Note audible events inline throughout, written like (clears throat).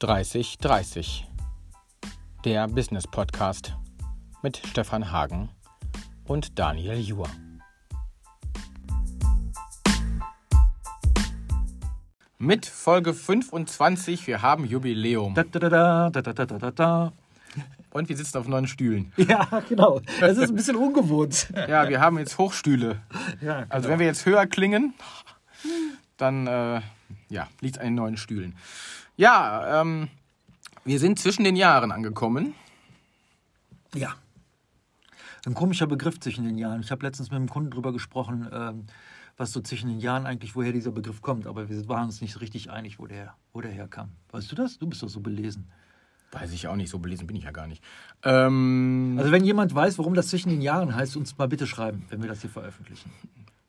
3030, der Business Podcast mit Stefan Hagen und Daniel Juhr. Mit Folge 25, wir haben Jubiläum. Da, da, da, da, da, da, da, da. Und wir sitzen auf neun Stühlen. Ja, genau. Das ist ein bisschen ungewohnt. Ja, wir haben jetzt Hochstühle. Ja, genau. Also wenn wir jetzt höher klingen, dann äh, ja, liegt es an den neuen Stühlen. Ja, ähm, wir sind zwischen den Jahren angekommen. Ja. Ein komischer Begriff zwischen den Jahren. Ich habe letztens mit einem Kunden drüber gesprochen, ähm, was so zwischen den Jahren eigentlich, woher dieser Begriff kommt. Aber wir waren uns nicht so richtig einig, wo der, wo der herkam. Weißt du das? Du bist doch so belesen. Weiß ich auch nicht, so belesen bin ich ja gar nicht. Ähm, Also wenn jemand weiß, warum das zwischen den Jahren heißt, uns mal bitte schreiben, wenn wir das hier veröffentlichen.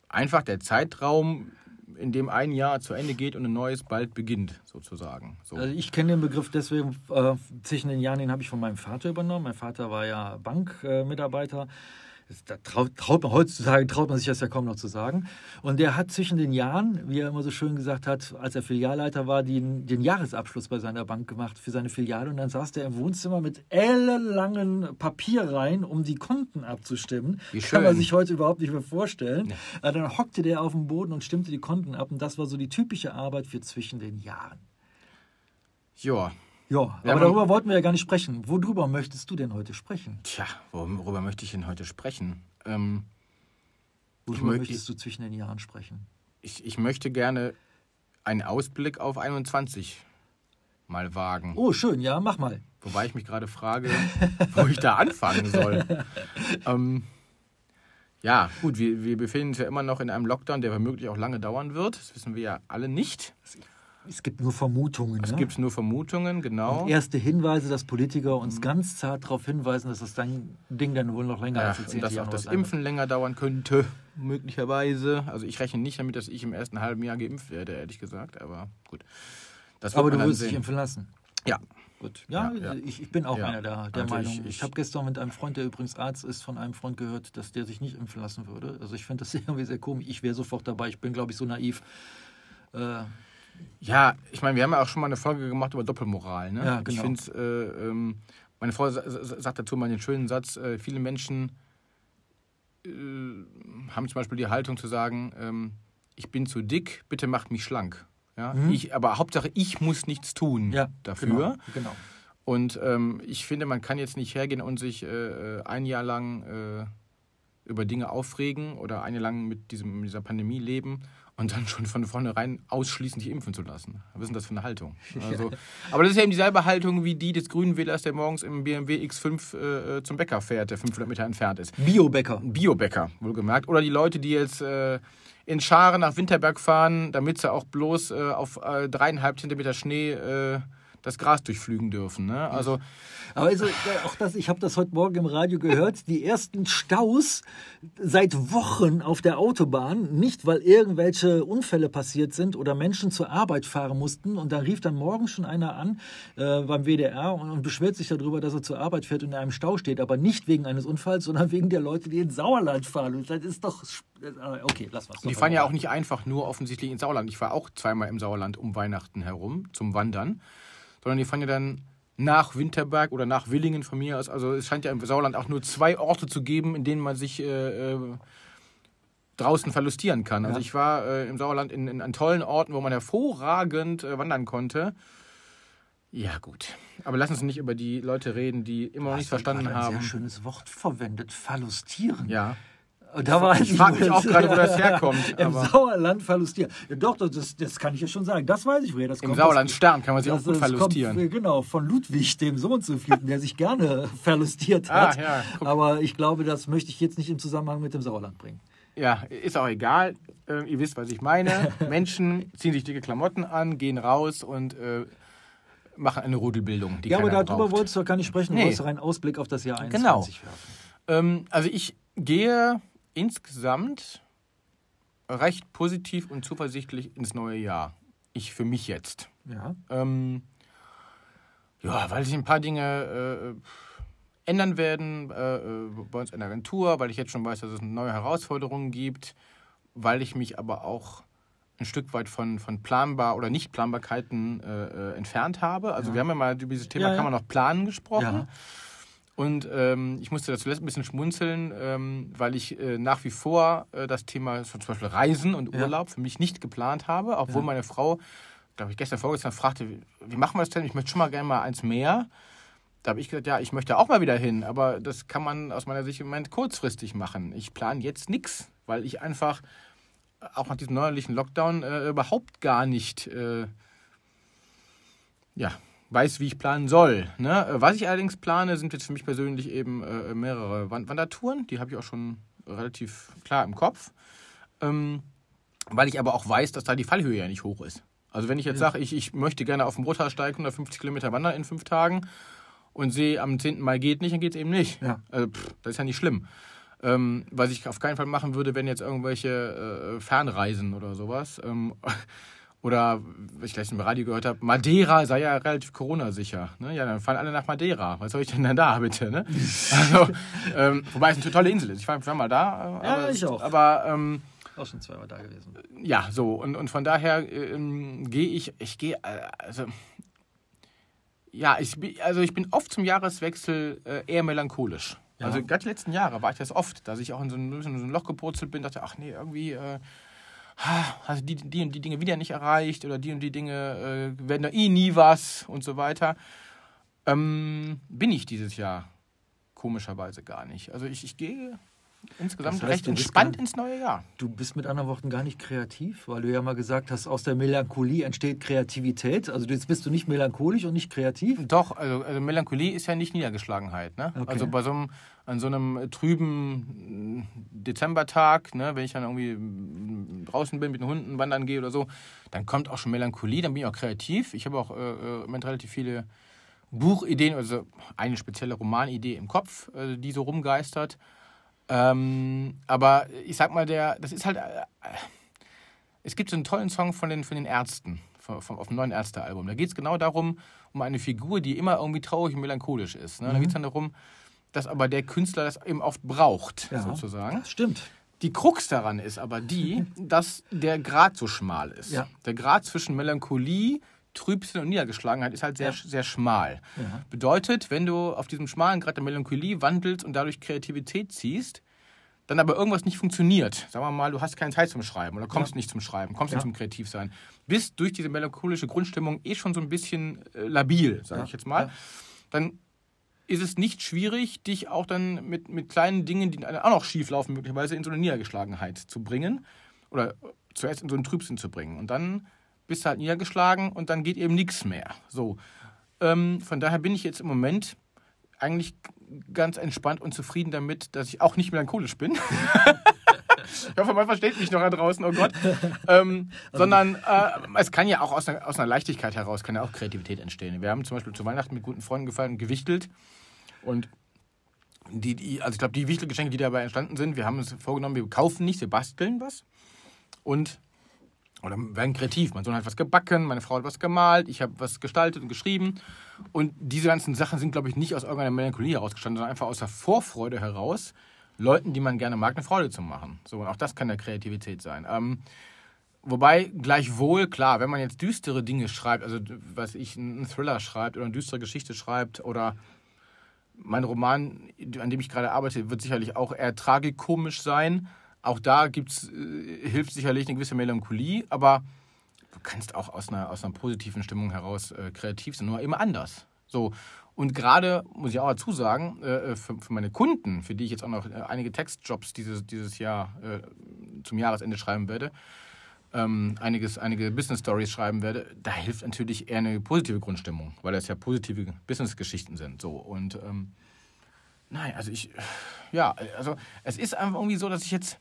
einfach der Zeitraum, in dem ein Jahr zu Ende geht und ein neues bald beginnt, sozusagen. So. Also ich kenne den Begriff deswegen, äh, zwischen den Jahren, den habe ich von meinem Vater übernommen. Mein Vater war ja Bankmitarbeiter. Äh, da traut, traut man heutzutage traut man sich das ja kaum noch zu sagen. Und der hat zwischen den Jahren, wie er immer so schön gesagt hat, als er Filialleiter war, den, den Jahresabschluss bei seiner Bank gemacht für seine Filiale. Und dann saß der im Wohnzimmer mit ellenlangen Papierreihen, um die Konten abzustimmen. Wie Kann man schön. sich heute überhaupt nicht mehr vorstellen. Äh, Dann hockte der auf dem Boden und stimmte die Konten ab. Und das war so die typische Arbeit für zwischen den Jahren. ja, Ja, Ja, aber darüber wollten wir ja gar nicht sprechen. Worüber möchtest du denn heute sprechen? tja, worüber möchte ich denn heute sprechen? Ähm, Worüber mö- möchtest du zwischen den Jahren sprechen? ich, ich möchte gerne einen Ausblick auf 21 mal wagen. Oh, schön, ja, mach mal. Wobei ich mich gerade frage, wo ich da anfangen soll. (laughs) ähm, ja, gut, wir, wir befinden uns ja immer noch in einem Lockdown, der womöglich auch lange dauern wird. Das wissen wir ja alle nicht. Es gibt nur Vermutungen. Es ne? gibt nur Vermutungen, genau. Und erste Hinweise, dass Politiker uns ganz zart darauf hinweisen, dass das dann Ding dann wohl noch länger Ja, als dass auch das Impfen länger dauern könnte, möglicherweise. Also ich rechne nicht damit, dass ich im ersten halben Jahr geimpft werde, ehrlich gesagt. Aber gut. Aber du wirst dich impfen lassen. Ja, Gut. Ja, Ja, ja. Ich, ich bin auch einer der, der also Meinung. ich- Ich, ich- habe gestern mit einem Freund, der übrigens Arzt ist, von einem Freund gehört, dass der sich nicht impfen lassen würde. Also ich finde das (laughs) irgendwie sehr komisch. Ich wäre sofort dabei. Ich bin, glaube ich, so naiv. Äh, Ja, ich meine, wir haben ja auch schon mal eine Folge gemacht über Doppelmoral. Ne? Ja, Ich genau. finde, äh, ähm, meine Frau sa- sa- sagt dazu mal den schönen Satz: äh, Viele Menschen äh, haben zum Beispiel die Haltung zu sagen, ähm, ich bin zu dick, bitte macht mich schlank. Ja? Ich, aber Hauptsache, ich muss nichts tun Mhm. ja, dafür. Genau, genau. Und ähm, ich finde, man kann jetzt nicht hergehen und sich äh, äh, ein Jahr lang äh, über Dinge aufregen oder ein Jahr lang mit, diesem, mit dieser Pandemie leben und dann schon von vornherein ausschließen, sich impfen zu lassen. Was ist denn das für eine Haltung? (laughs) Also, aber das ist ja eben dieselbe Haltung wie die des Grünen Wählers, der morgens im BMW X5 äh, zum Bäcker fährt, der 500 Meter entfernt ist. Biobäcker. Biobäcker, wohlgemerkt. Oder die Leute, die jetzt äh, in Scharen nach Winterberg fahren, damit sie auch bloß äh, auf äh, dreieinhalb Zentimeter Schnee äh, das Gras durchflügen dürfen. Ne? Also Aber also, auch das, ich habe das heute Morgen im Radio gehört, die ersten Staus seit Wochen auf der Autobahn, nicht weil irgendwelche Unfälle passiert sind oder Menschen zur Arbeit fahren mussten. Und da rief dann morgen schon einer an äh, beim WDR und, und beschwert sich darüber, dass er zur Arbeit fährt und in einem Stau steht, aber nicht wegen eines Unfalls, sondern wegen der Leute, die ins Sauerland fahren. Und das ist doch... äh, Okay, lass was. die fahren ja auch nicht einfach nur offensichtlich ins Sauerland. Ich war auch zweimal im Sauerland um Weihnachten herum zum Wandern, sondern die fahren ja dann nach Winterberg oder nach Willingen von mir aus. Also es scheint ja im Sauerland auch nur zwei Orte zu geben, in denen man sich äh, äh, draußen verlustieren kann. Also Ja. ich war äh, im Sauerland in, in an tollen Orten, wo man hervorragend äh, wandern konnte. Ja gut, aber lass uns nicht über die Leute reden, die immer noch nicht verstanden ein haben. sehr schönes Wort verwendet, verlustieren. Ja, Da war Ich frag mich auch gerade, wo (laughs) das herkommt, Im Sauerland verlustieren. Ja, doch, das, das kann ich ja schon sagen. Das weiß ich, woher das im kommt. Sauerland das, Stern kann man sich das, auch gut verlustieren. Kommt, genau, von Ludwig, dem Sohn zu vierten, der sich gerne (laughs) verlustiert Ah, hat. ja, guck. Aber ich glaube, das möchte ich jetzt nicht im Zusammenhang mit dem Sauerland bringen. Ja, ist auch egal. Äh, ihr wisst, was ich meine. (laughs) Menschen ziehen sich dicke Klamotten an, gehen raus und äh, machen eine Rudelbildung. Die ja, aber darüber braucht. wolltest du gar nicht sprechen. Nee. Du wolltest doch einen Ausblick auf das Jahr Genau. 21 werfen. Ähm, also ich gehe insgesamt recht positiv und zuversichtlich ins neue Jahr. Ich für mich jetzt. Ja. Ähm, ja, weil sich ein paar Dinge äh, ändern werden äh, äh, bei uns in der Agentur, weil ich jetzt schon weiß, dass es neue Herausforderungen gibt, weil ich mich aber auch ein Stück weit von, von planbar oder Nicht-Planbarkeiten äh, äh, entfernt habe. Also Ja. wir haben ja mal über dieses Thema Ja, ja. kann man noch planen gesprochen. Ja. Und ähm, ich musste da zuletzt ein bisschen schmunzeln, ähm, weil ich äh, nach wie vor äh, das Thema zum Beispiel Reisen und Ja. Urlaub für mich nicht geplant habe, obwohl Ja. meine Frau, glaube ich, gestern vorgestern fragte, wie, wie machen wir das denn? Ich möchte schon mal gerne mal eins mehr. Da habe ich gesagt, ja, ich möchte auch mal wieder hin, aber das kann man aus meiner Sicht im Moment kurzfristig machen. Ich plane jetzt nichts, weil ich einfach auch nach diesem neuerlichen Lockdown äh, überhaupt gar nicht äh, ja, weiß, wie ich planen soll. Ne? Was ich allerdings plane, sind jetzt für mich persönlich eben äh, mehrere Wand Wandertouren. Die habe ich auch schon relativ klar im Kopf. Ähm, weil ich aber auch weiß, dass da die Fallhöhe ja nicht hoch ist. Also wenn ich jetzt sage, ich, ich möchte gerne auf dem Rothaarsteig 150 Kilometer wandern in fünf Tagen und sehe, am 10. Mai geht nicht, dann geht es eben nicht. Ja. Also, pff, das ist ja nicht schlimm. Ähm, was ich auf keinen Fall machen würde, wenn jetzt irgendwelche äh, Fernreisen oder sowas. Ähm, oder, was ich gleich im Radio gehört habe, Madeira sei ja relativ Corona-sicher. Ne? Ja, dann fahren alle nach Madeira. Was soll ich denn dann da, bitte? Ne? (laughs) Also, ähm, wobei es eine tolle Insel ist. Ich war, ich war mal da. Äh, Ja, aber, ich auch. Aber ähm, Auch schon zweimal da gewesen. ja, so. Und, und von daher ähm, gehe ich, ich gehe, äh, also, ja, ich, bin- also ich bin oft zum Jahreswechsel äh, eher melancholisch. Ja. Also gerade die letzten Jahre war ich das oft, dass ich auch in so ein, in so ein Loch gepurzelt bin, dachte, ach nee, irgendwie äh, du die, die und die Dinge wieder nicht erreicht oder die und die Dinge äh, werden da eh nie was und so weiter. Ähm, bin ich dieses Jahr komischerweise gar nicht. Also ich, ich gehe insgesamt Das heißt, recht entspannt ins neue Jahr. Du bist mit anderen Worten gar nicht kreativ, weil du ja mal gesagt hast, aus der Melancholie entsteht Kreativität. Also jetzt bist du nicht melancholisch und nicht kreativ. Doch, also, also Melancholie ist ja nicht Niedergeschlagenheit. Ne? Okay. Also bei so einem, an so einem trüben Dezembertag, ne, wenn ich dann irgendwie draußen bin, mit den Hunden wandern gehe oder so, dann kommt auch schon Melancholie, dann bin ich auch kreativ. Ich habe auch äh, äh, im relativ viele Buchideen, also eine spezielle Romanidee im Kopf, äh, die so rumgeistert. Ähm, aber ich sag mal, der, das ist halt. Äh, es gibt so einen tollen Song von den, von den Ärzten, von, von, auf dem neuen Ärzte-Album. Da geht es genau darum, um eine Figur, die immer irgendwie traurig und melancholisch ist. Ne? Da geht es dann darum, dass aber der Künstler das eben oft braucht, Ja. sozusagen. Das stimmt. Die Krux daran ist aber die, dass der Grad so schmal ist. Ja. Der Grad zwischen Melancholie, Trübsinn und Niedergeschlagenheit ist halt sehr, sehr schmal. Ja. Bedeutet, wenn du auf diesem schmalen Grad der Melancholie wandelst und dadurch Kreativität ziehst, dann aber irgendwas nicht funktioniert. Sagen wir mal, du hast keine Zeit zum Schreiben oder kommst nicht zum Schreiben, kommst Ja. nicht zum Kreativsein. Bist durch diese melancholische Grundstimmung eh schon so ein bisschen äh, labil, sage Ja. ich jetzt mal. Ja. Dann ist es nicht schwierig, dich auch dann mit, mit kleinen Dingen, die auch noch schief laufen, möglicherweise in so eine Niedergeschlagenheit zu bringen. Oder zuerst in so einen Trübsinn zu bringen. Und dann bist du halt niedergeschlagen und dann geht eben nichts mehr. So. Ähm, von daher bin ich jetzt im Moment eigentlich ganz entspannt und zufrieden damit, dass ich auch nicht melancholisch bin. (laughs) ich hoffe, man versteht mich noch da draußen, oh Gott. Ähm, (laughs) sondern äh, es kann ja auch aus einer, aus einer Leichtigkeit heraus, kann ja auch Kreativität entstehen. Wir haben zum Beispiel zu Weihnachten mit guten Freunden gefeiert und gewichtelt. Und die, die, also ich glaube, die Wichtelgeschenke, die dabei entstanden sind, wir haben uns vorgenommen, wir kaufen nichts, wir basteln was. Und oder werden kreativ. Mein Sohn hat was gebacken, meine Frau hat was gemalt, ich habe was gestaltet und geschrieben. Und diese ganzen Sachen sind, glaube ich, nicht aus irgendeiner Melancholie herausgestanden, sondern einfach aus der Vorfreude heraus, Leuten, die man gerne mag, eine Freude zu machen. So, und auch das kann ja Kreativität sein. Ähm, wobei, gleichwohl, klar, wenn man jetzt düstere Dinge schreibt, also was ich, einen Thriller schreibt oder eine düstere Geschichte schreibt oder mein Roman, an dem ich gerade arbeite, wird sicherlich auch eher tragikomisch sein. Auch da gibt's, äh, hilft sicherlich eine gewisse Melancholie, aber du kannst auch aus einer, aus einer positiven Stimmung heraus äh, kreativ sein, nur immer anders. So. Und gerade, muss ich auch dazu sagen, äh, für, für meine Kunden, für die ich jetzt auch noch äh, einige Textjobs dieses, dieses Jahr äh, zum Jahresende schreiben werde, ähm, einiges, einige Business Stories schreiben werde, da hilft natürlich eher eine positive Grundstimmung, weil das ja positive Business-Geschichten sind. So. Und ähm, nein, also ich, ja, also es ist einfach irgendwie so, dass ich jetzt,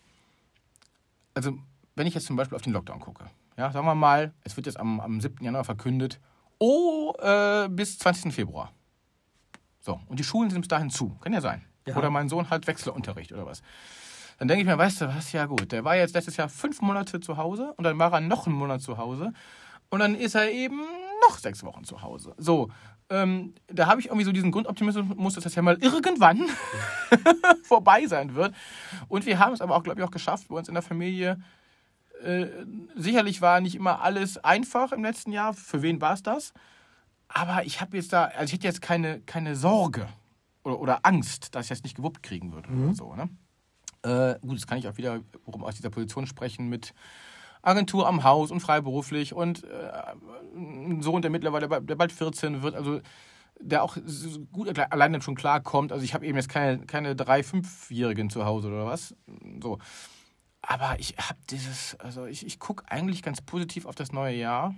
also wenn ich jetzt zum Beispiel auf den Lockdown gucke, ja, sagen wir mal, es wird jetzt am, am 7. Januar verkündet, oh, äh, bis 20. Februar. So, und die Schulen sind bis dahin zu. Kann ja sein. Ja. Oder mein Sohn hat Wechselunterricht oder was. Dann denke ich mir, weißt du was, ja gut, der war jetzt letztes Jahr fünf Monate zu Hause und dann war er noch einen Monat zu Hause und dann ist er eben noch sechs Wochen zu Hause. So, ähm, da habe ich irgendwie so diesen Grundoptimismus, dass das ja mal irgendwann (laughs) vorbei sein wird. Und wir haben es aber auch, glaube ich, auch geschafft, bei uns in der Familie Äh, sicherlich war nicht immer alles einfach im letzten Jahr. Für wen war es das? Aber ich habe jetzt da, also ich hätte jetzt keine, keine Sorge oder, oder Angst, dass ich das nicht gewuppt kriegen würde mhm. oder so. Ne? Äh, gut, jetzt kann ich auch wieder aus dieser Position sprechen mit Agentur am Haus und freiberuflich und äh, Sohn, der mittlerweile der bald 14 wird, also der auch gut alleine schon klarkommt. Also ich habe eben jetzt keine, keine drei, fünfjährigen zu Hause oder was. So. Aber ich habe dieses, also ich, ich gucke eigentlich ganz positiv auf das neue Jahr.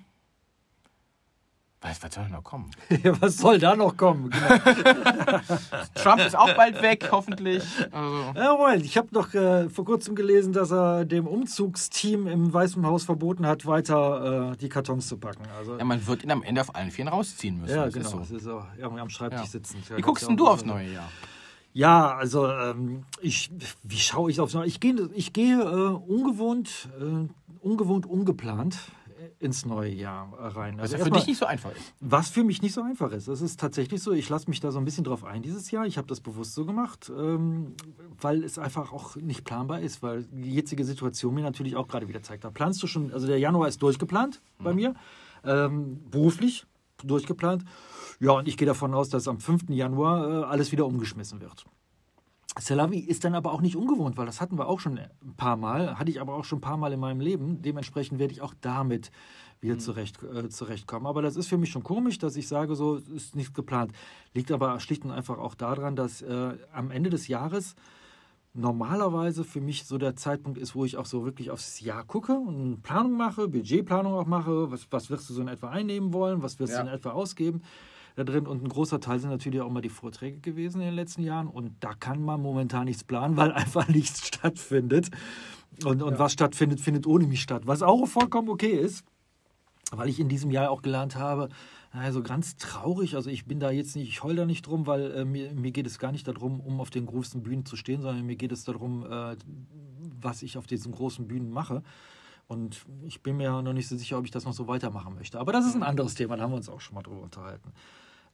Was, was soll noch kommen? (laughs) was soll da noch kommen? Genau. (laughs) Trump ist auch bald weg, hoffentlich. Also. Ja, Moment. Ich habe noch äh, vor kurzem gelesen, dass er dem Umzugsteam im Weißen Haus verboten hat, weiter äh, die Kartons zu packen. Also, ja, man wird ihn am Ende auf allen Vieren rausziehen müssen. Ja, das genau. Ist so. Das ist so. Irgendwie am Schreibtisch ja. sitzen. Wie guckst denn du aufs neue Jahr? Ja, also ähm, ich, wie schaue ich aufs neue Jahr? Ich gehe ich geh, äh, ungewohnt, äh, ungewohnt ungeplant ins neue Jahr rein. Also was für dich nicht so einfach ist. Was für mich nicht so einfach ist. Das ist tatsächlich so. Ich lasse mich da so ein bisschen drauf ein dieses Jahr. Ich habe das bewusst so gemacht, ähm, weil es einfach auch nicht planbar ist, weil die jetzige Situation mir natürlich auch gerade wieder zeigt. Da planst du schon, also der Januar ist durchgeplant mhm. bei mir, ähm, beruflich durchgeplant. Ja, und ich gehe davon aus, dass am 5. Januar äh, alles wieder umgeschmissen wird. Selavi ist dann aber auch nicht ungewohnt, weil das hatten wir auch schon ein paar Mal, hatte ich aber auch schon ein paar Mal in meinem Leben. Dementsprechend werde ich auch damit wieder mhm. zurecht, äh, zurechtkommen. Aber das ist für mich schon komisch, dass ich sage, so ist nichts geplant. Liegt aber schlicht und einfach auch daran, dass äh, am Ende des Jahres normalerweise für mich so der Zeitpunkt ist, wo ich auch so wirklich aufs Jahr gucke und Planung mache, Budgetplanung auch mache. Was, was wirst du so in etwa einnehmen wollen? Was wirst ja. du in etwa ausgeben? Da drin. Und ein großer Teil sind natürlich auch mal die Vorträge gewesen in den letzten Jahren. Und da kann man momentan nichts planen, weil (laughs) einfach nichts stattfindet. Und, und ja. was stattfindet, findet ohne mich statt. Was auch vollkommen okay ist, weil ich in diesem Jahr auch gelernt habe, also ganz traurig, also ich bin da jetzt nicht, ich heul da nicht drum, weil äh, mir, mir geht es gar nicht darum, um auf den großen Bühnen zu stehen, sondern mir geht es darum, äh, was ich auf diesen großen Bühnen mache. Und ich bin mir noch nicht so sicher, ob ich das noch so weitermachen möchte. Aber das ist ein anderes Thema, da haben wir uns auch schon mal drüber unterhalten.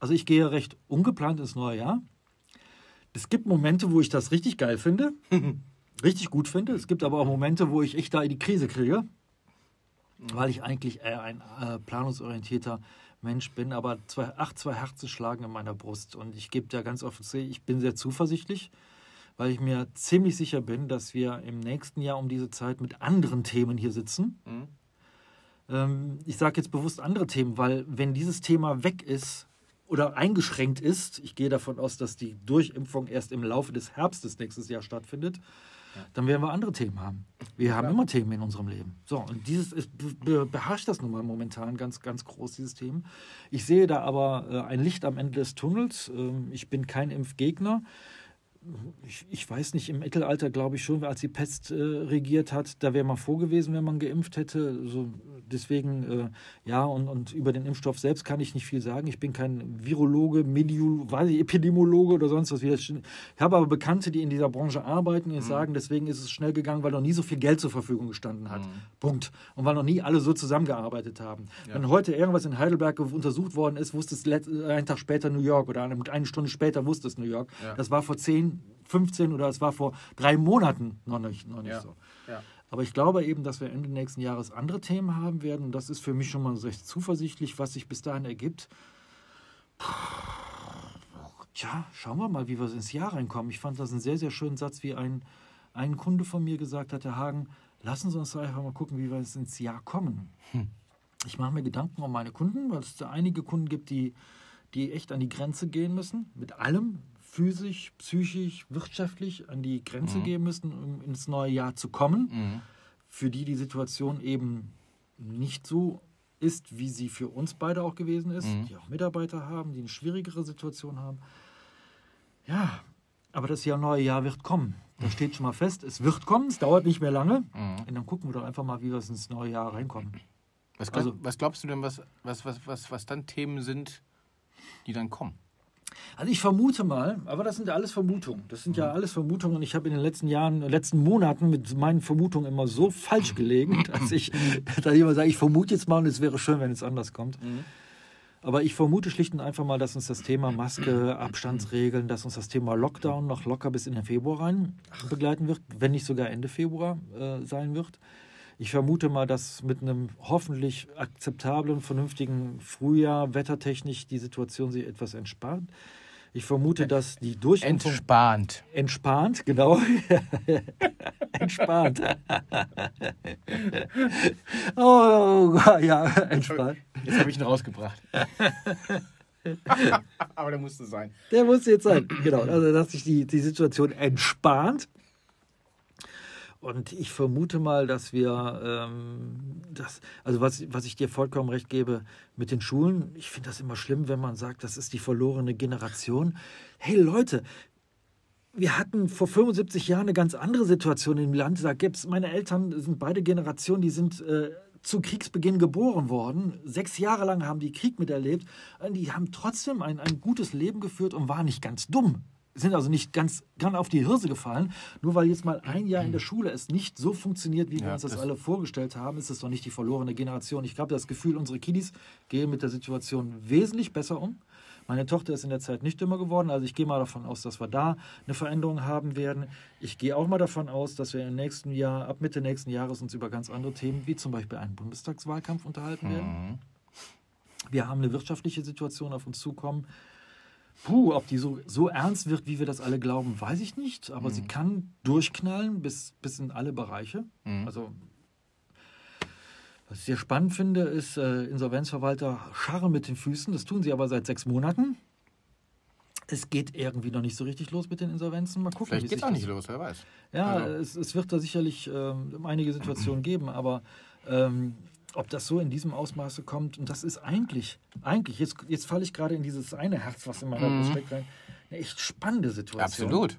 Also ich gehe recht ungeplant ins neue Jahr. Es gibt Momente, wo ich das richtig geil finde, (laughs) richtig gut finde. Es gibt aber auch Momente, wo ich echt da in die Krise kriege, weil ich eigentlich eher ein äh, planungsorientierter Mensch bin. Aber zwei, ach, zwei Herzen schlagen in meiner Brust. Und ich gebe da ganz offen zu, ich bin sehr zuversichtlich, weil ich mir ziemlich sicher bin, dass wir im nächsten Jahr um diese Zeit mit anderen Themen hier sitzen. Mhm. Ähm, ich sage jetzt bewusst andere Themen, weil wenn dieses Thema weg ist, oder eingeschränkt ist, ich gehe davon aus, dass die Durchimpfung erst im Laufe des Herbstes nächstes Jahr stattfindet, ja. dann werden wir andere Themen haben. Wir haben immer Themen in unserem Leben. So, und dieses ist, beherrscht das nun mal momentan ganz, ganz groß, dieses Thema. Ich sehe da aber äh, ein Licht am Ende des Tunnels. Ähm, ich bin kein Impfgegner ich, ich, weiß nicht, im Mittelalter glaube ich schon, als die Pest äh, regiert hat, da wäre man froh gewesen, wenn man geimpft hätte. So, deswegen, äh, ja, und, und über den Impfstoff selbst kann ich nicht viel sagen. Ich bin kein Virologe, weiß ich, Epidemiologe oder sonst was. Ich habe aber Bekannte, die in dieser Branche arbeiten, die mhm. sagen, deswegen ist es schnell gegangen, weil noch nie so viel Geld zur Verfügung gestanden hat. Mhm. Punkt. Und weil noch nie alle so zusammengearbeitet haben. Ja. Wenn heute irgendwas in Heidelberg untersucht worden ist, wusste es einen Tag später New York oder eine, eine Stunde später wusste es New York. Ja. Das war vor 10, 15 oder es war vor drei Monaten noch nicht, noch nicht ja. so. Ja. Aber ich glaube eben, dass wir Ende nächsten Jahres andere Themen haben werden. das ist für mich schon mal recht zuversichtlich, was sich bis dahin ergibt. Tja, schauen wir mal, wie wir ins Jahr reinkommen. Ich fand das einen sehr, sehr schönen Satz, wie ein, ein Kunde von mir gesagt hat, Herr Hagen, lassen Sie uns einfach mal gucken, wie wir ins Jahr kommen. Hm. Ich mache mir Gedanken um meine Kunden, weil es da einige Kunden gibt, die, die echt an die Grenze gehen müssen, mit allem, physisch, psychisch, wirtschaftlich an die Grenze mhm. gehen müssen, um ins neue Jahr zu kommen. Mhm. Für die die Situation eben nicht so ist, wie sie für uns beide auch gewesen ist, mhm. die auch Mitarbeiter haben, die eine schwierigere Situation haben. Ja, aber das Jahr neue Jahr wird kommen. Das (laughs) steht schon mal fest. Es wird kommen, es dauert nicht mehr lange. Mhm. Und dann gucken wir doch einfach mal, wie wir ins neue Jahr reinkommen. Was, glaub, also, was glaubst du denn, was, was, was, was, was dann Themen sind, die dann kommen? Also ich vermute mal, aber das sind ja alles Vermutungen. Das sind ja mhm. alles Vermutungen. Ich habe in den letzten Jahren, letzten Monaten mit meinen Vermutungen immer so falsch gelegen, (laughs) dass ich, dass ich immer sage, ich vermute jetzt mal und es wäre schön, wenn es anders kommt. Mhm. Aber ich vermute schlicht und einfach mal, dass uns das Thema Maske, Abstandsregeln, dass uns das Thema Lockdown noch locker bis in den Februar rein begleiten wird, wenn nicht sogar Ende Februar äh, sein wird. Ich vermute mal, dass mit einem hoffentlich akzeptablen, vernünftigen Frühjahr wettertechnisch die Situation sich etwas entspannt. Ich vermute, dass die Durchimpfung... Entspannt. Entspannt, genau. (laughs) entspannt. (laughs) oh, ja, entspannt. Jetzt habe ich ihn rausgebracht. (laughs) Aber der musste sein. Der musste jetzt sein, genau. Also, dass sich die, die Situation entspannt. Und ich vermute mal, dass wir, ähm, das, also was, was ich dir vollkommen recht gebe mit den Schulen, ich finde das immer schlimm, wenn man sagt, das ist die verlorene Generation. Hey Leute, wir hatten vor 75 Jahren eine ganz andere Situation im Land. Da gibt's, meine Eltern sind beide Generationen, die sind äh, zu Kriegsbeginn geboren worden. Sechs Jahre lang haben die Krieg miterlebt. Die haben trotzdem ein, ein gutes Leben geführt und waren nicht ganz dumm sind also nicht ganz, ganz auf die Hirse gefallen. Nur weil jetzt mal ein Jahr in der Schule es nicht so funktioniert, wie wir uns das, das, alle vorgestellt haben, ist es doch nicht die verlorene Generation. Ich habe das Gefühl, unsere Kiddies gehen mit der Situation wesentlich besser um. Meine Tochter ist in der Zeit nicht dümmer geworden, also ich gehe mal davon aus, dass wir da eine Veränderung haben werden. Ich gehe auch mal davon aus, dass wir im nächsten Jahr, ab Mitte nächsten Jahres uns über ganz andere Themen, wie zum Beispiel einen Bundestagswahlkampf unterhalten werden. Mhm. Wir haben eine wirtschaftliche Situation auf uns zukommen, Puh, ob die so, so ernst wird, wie wir das alle glauben, weiß ich nicht. Aber mhm. sie kann durchknallen bis, bis in alle Bereiche. Mhm. Also, was ich sehr spannend finde, ist, äh, Insolvenzverwalter scharren mit den Füßen. Das tun sie aber seit sechs Monaten. Es geht irgendwie noch nicht so richtig los mit den Insolvenzen. Mal gucken. Vielleicht geht es auch nicht los, wer weiß. Ja, also. es, es, wird da sicherlich ähm, einige Situationen geben, aber ähm, ob das so in diesem Ausmaße kommt. Und das ist eigentlich, eigentlich, jetzt, jetzt falle ich gerade in dieses eine Herz, was in meiner mhm. steckt, rein, eine echt spannende Situation. Absolut.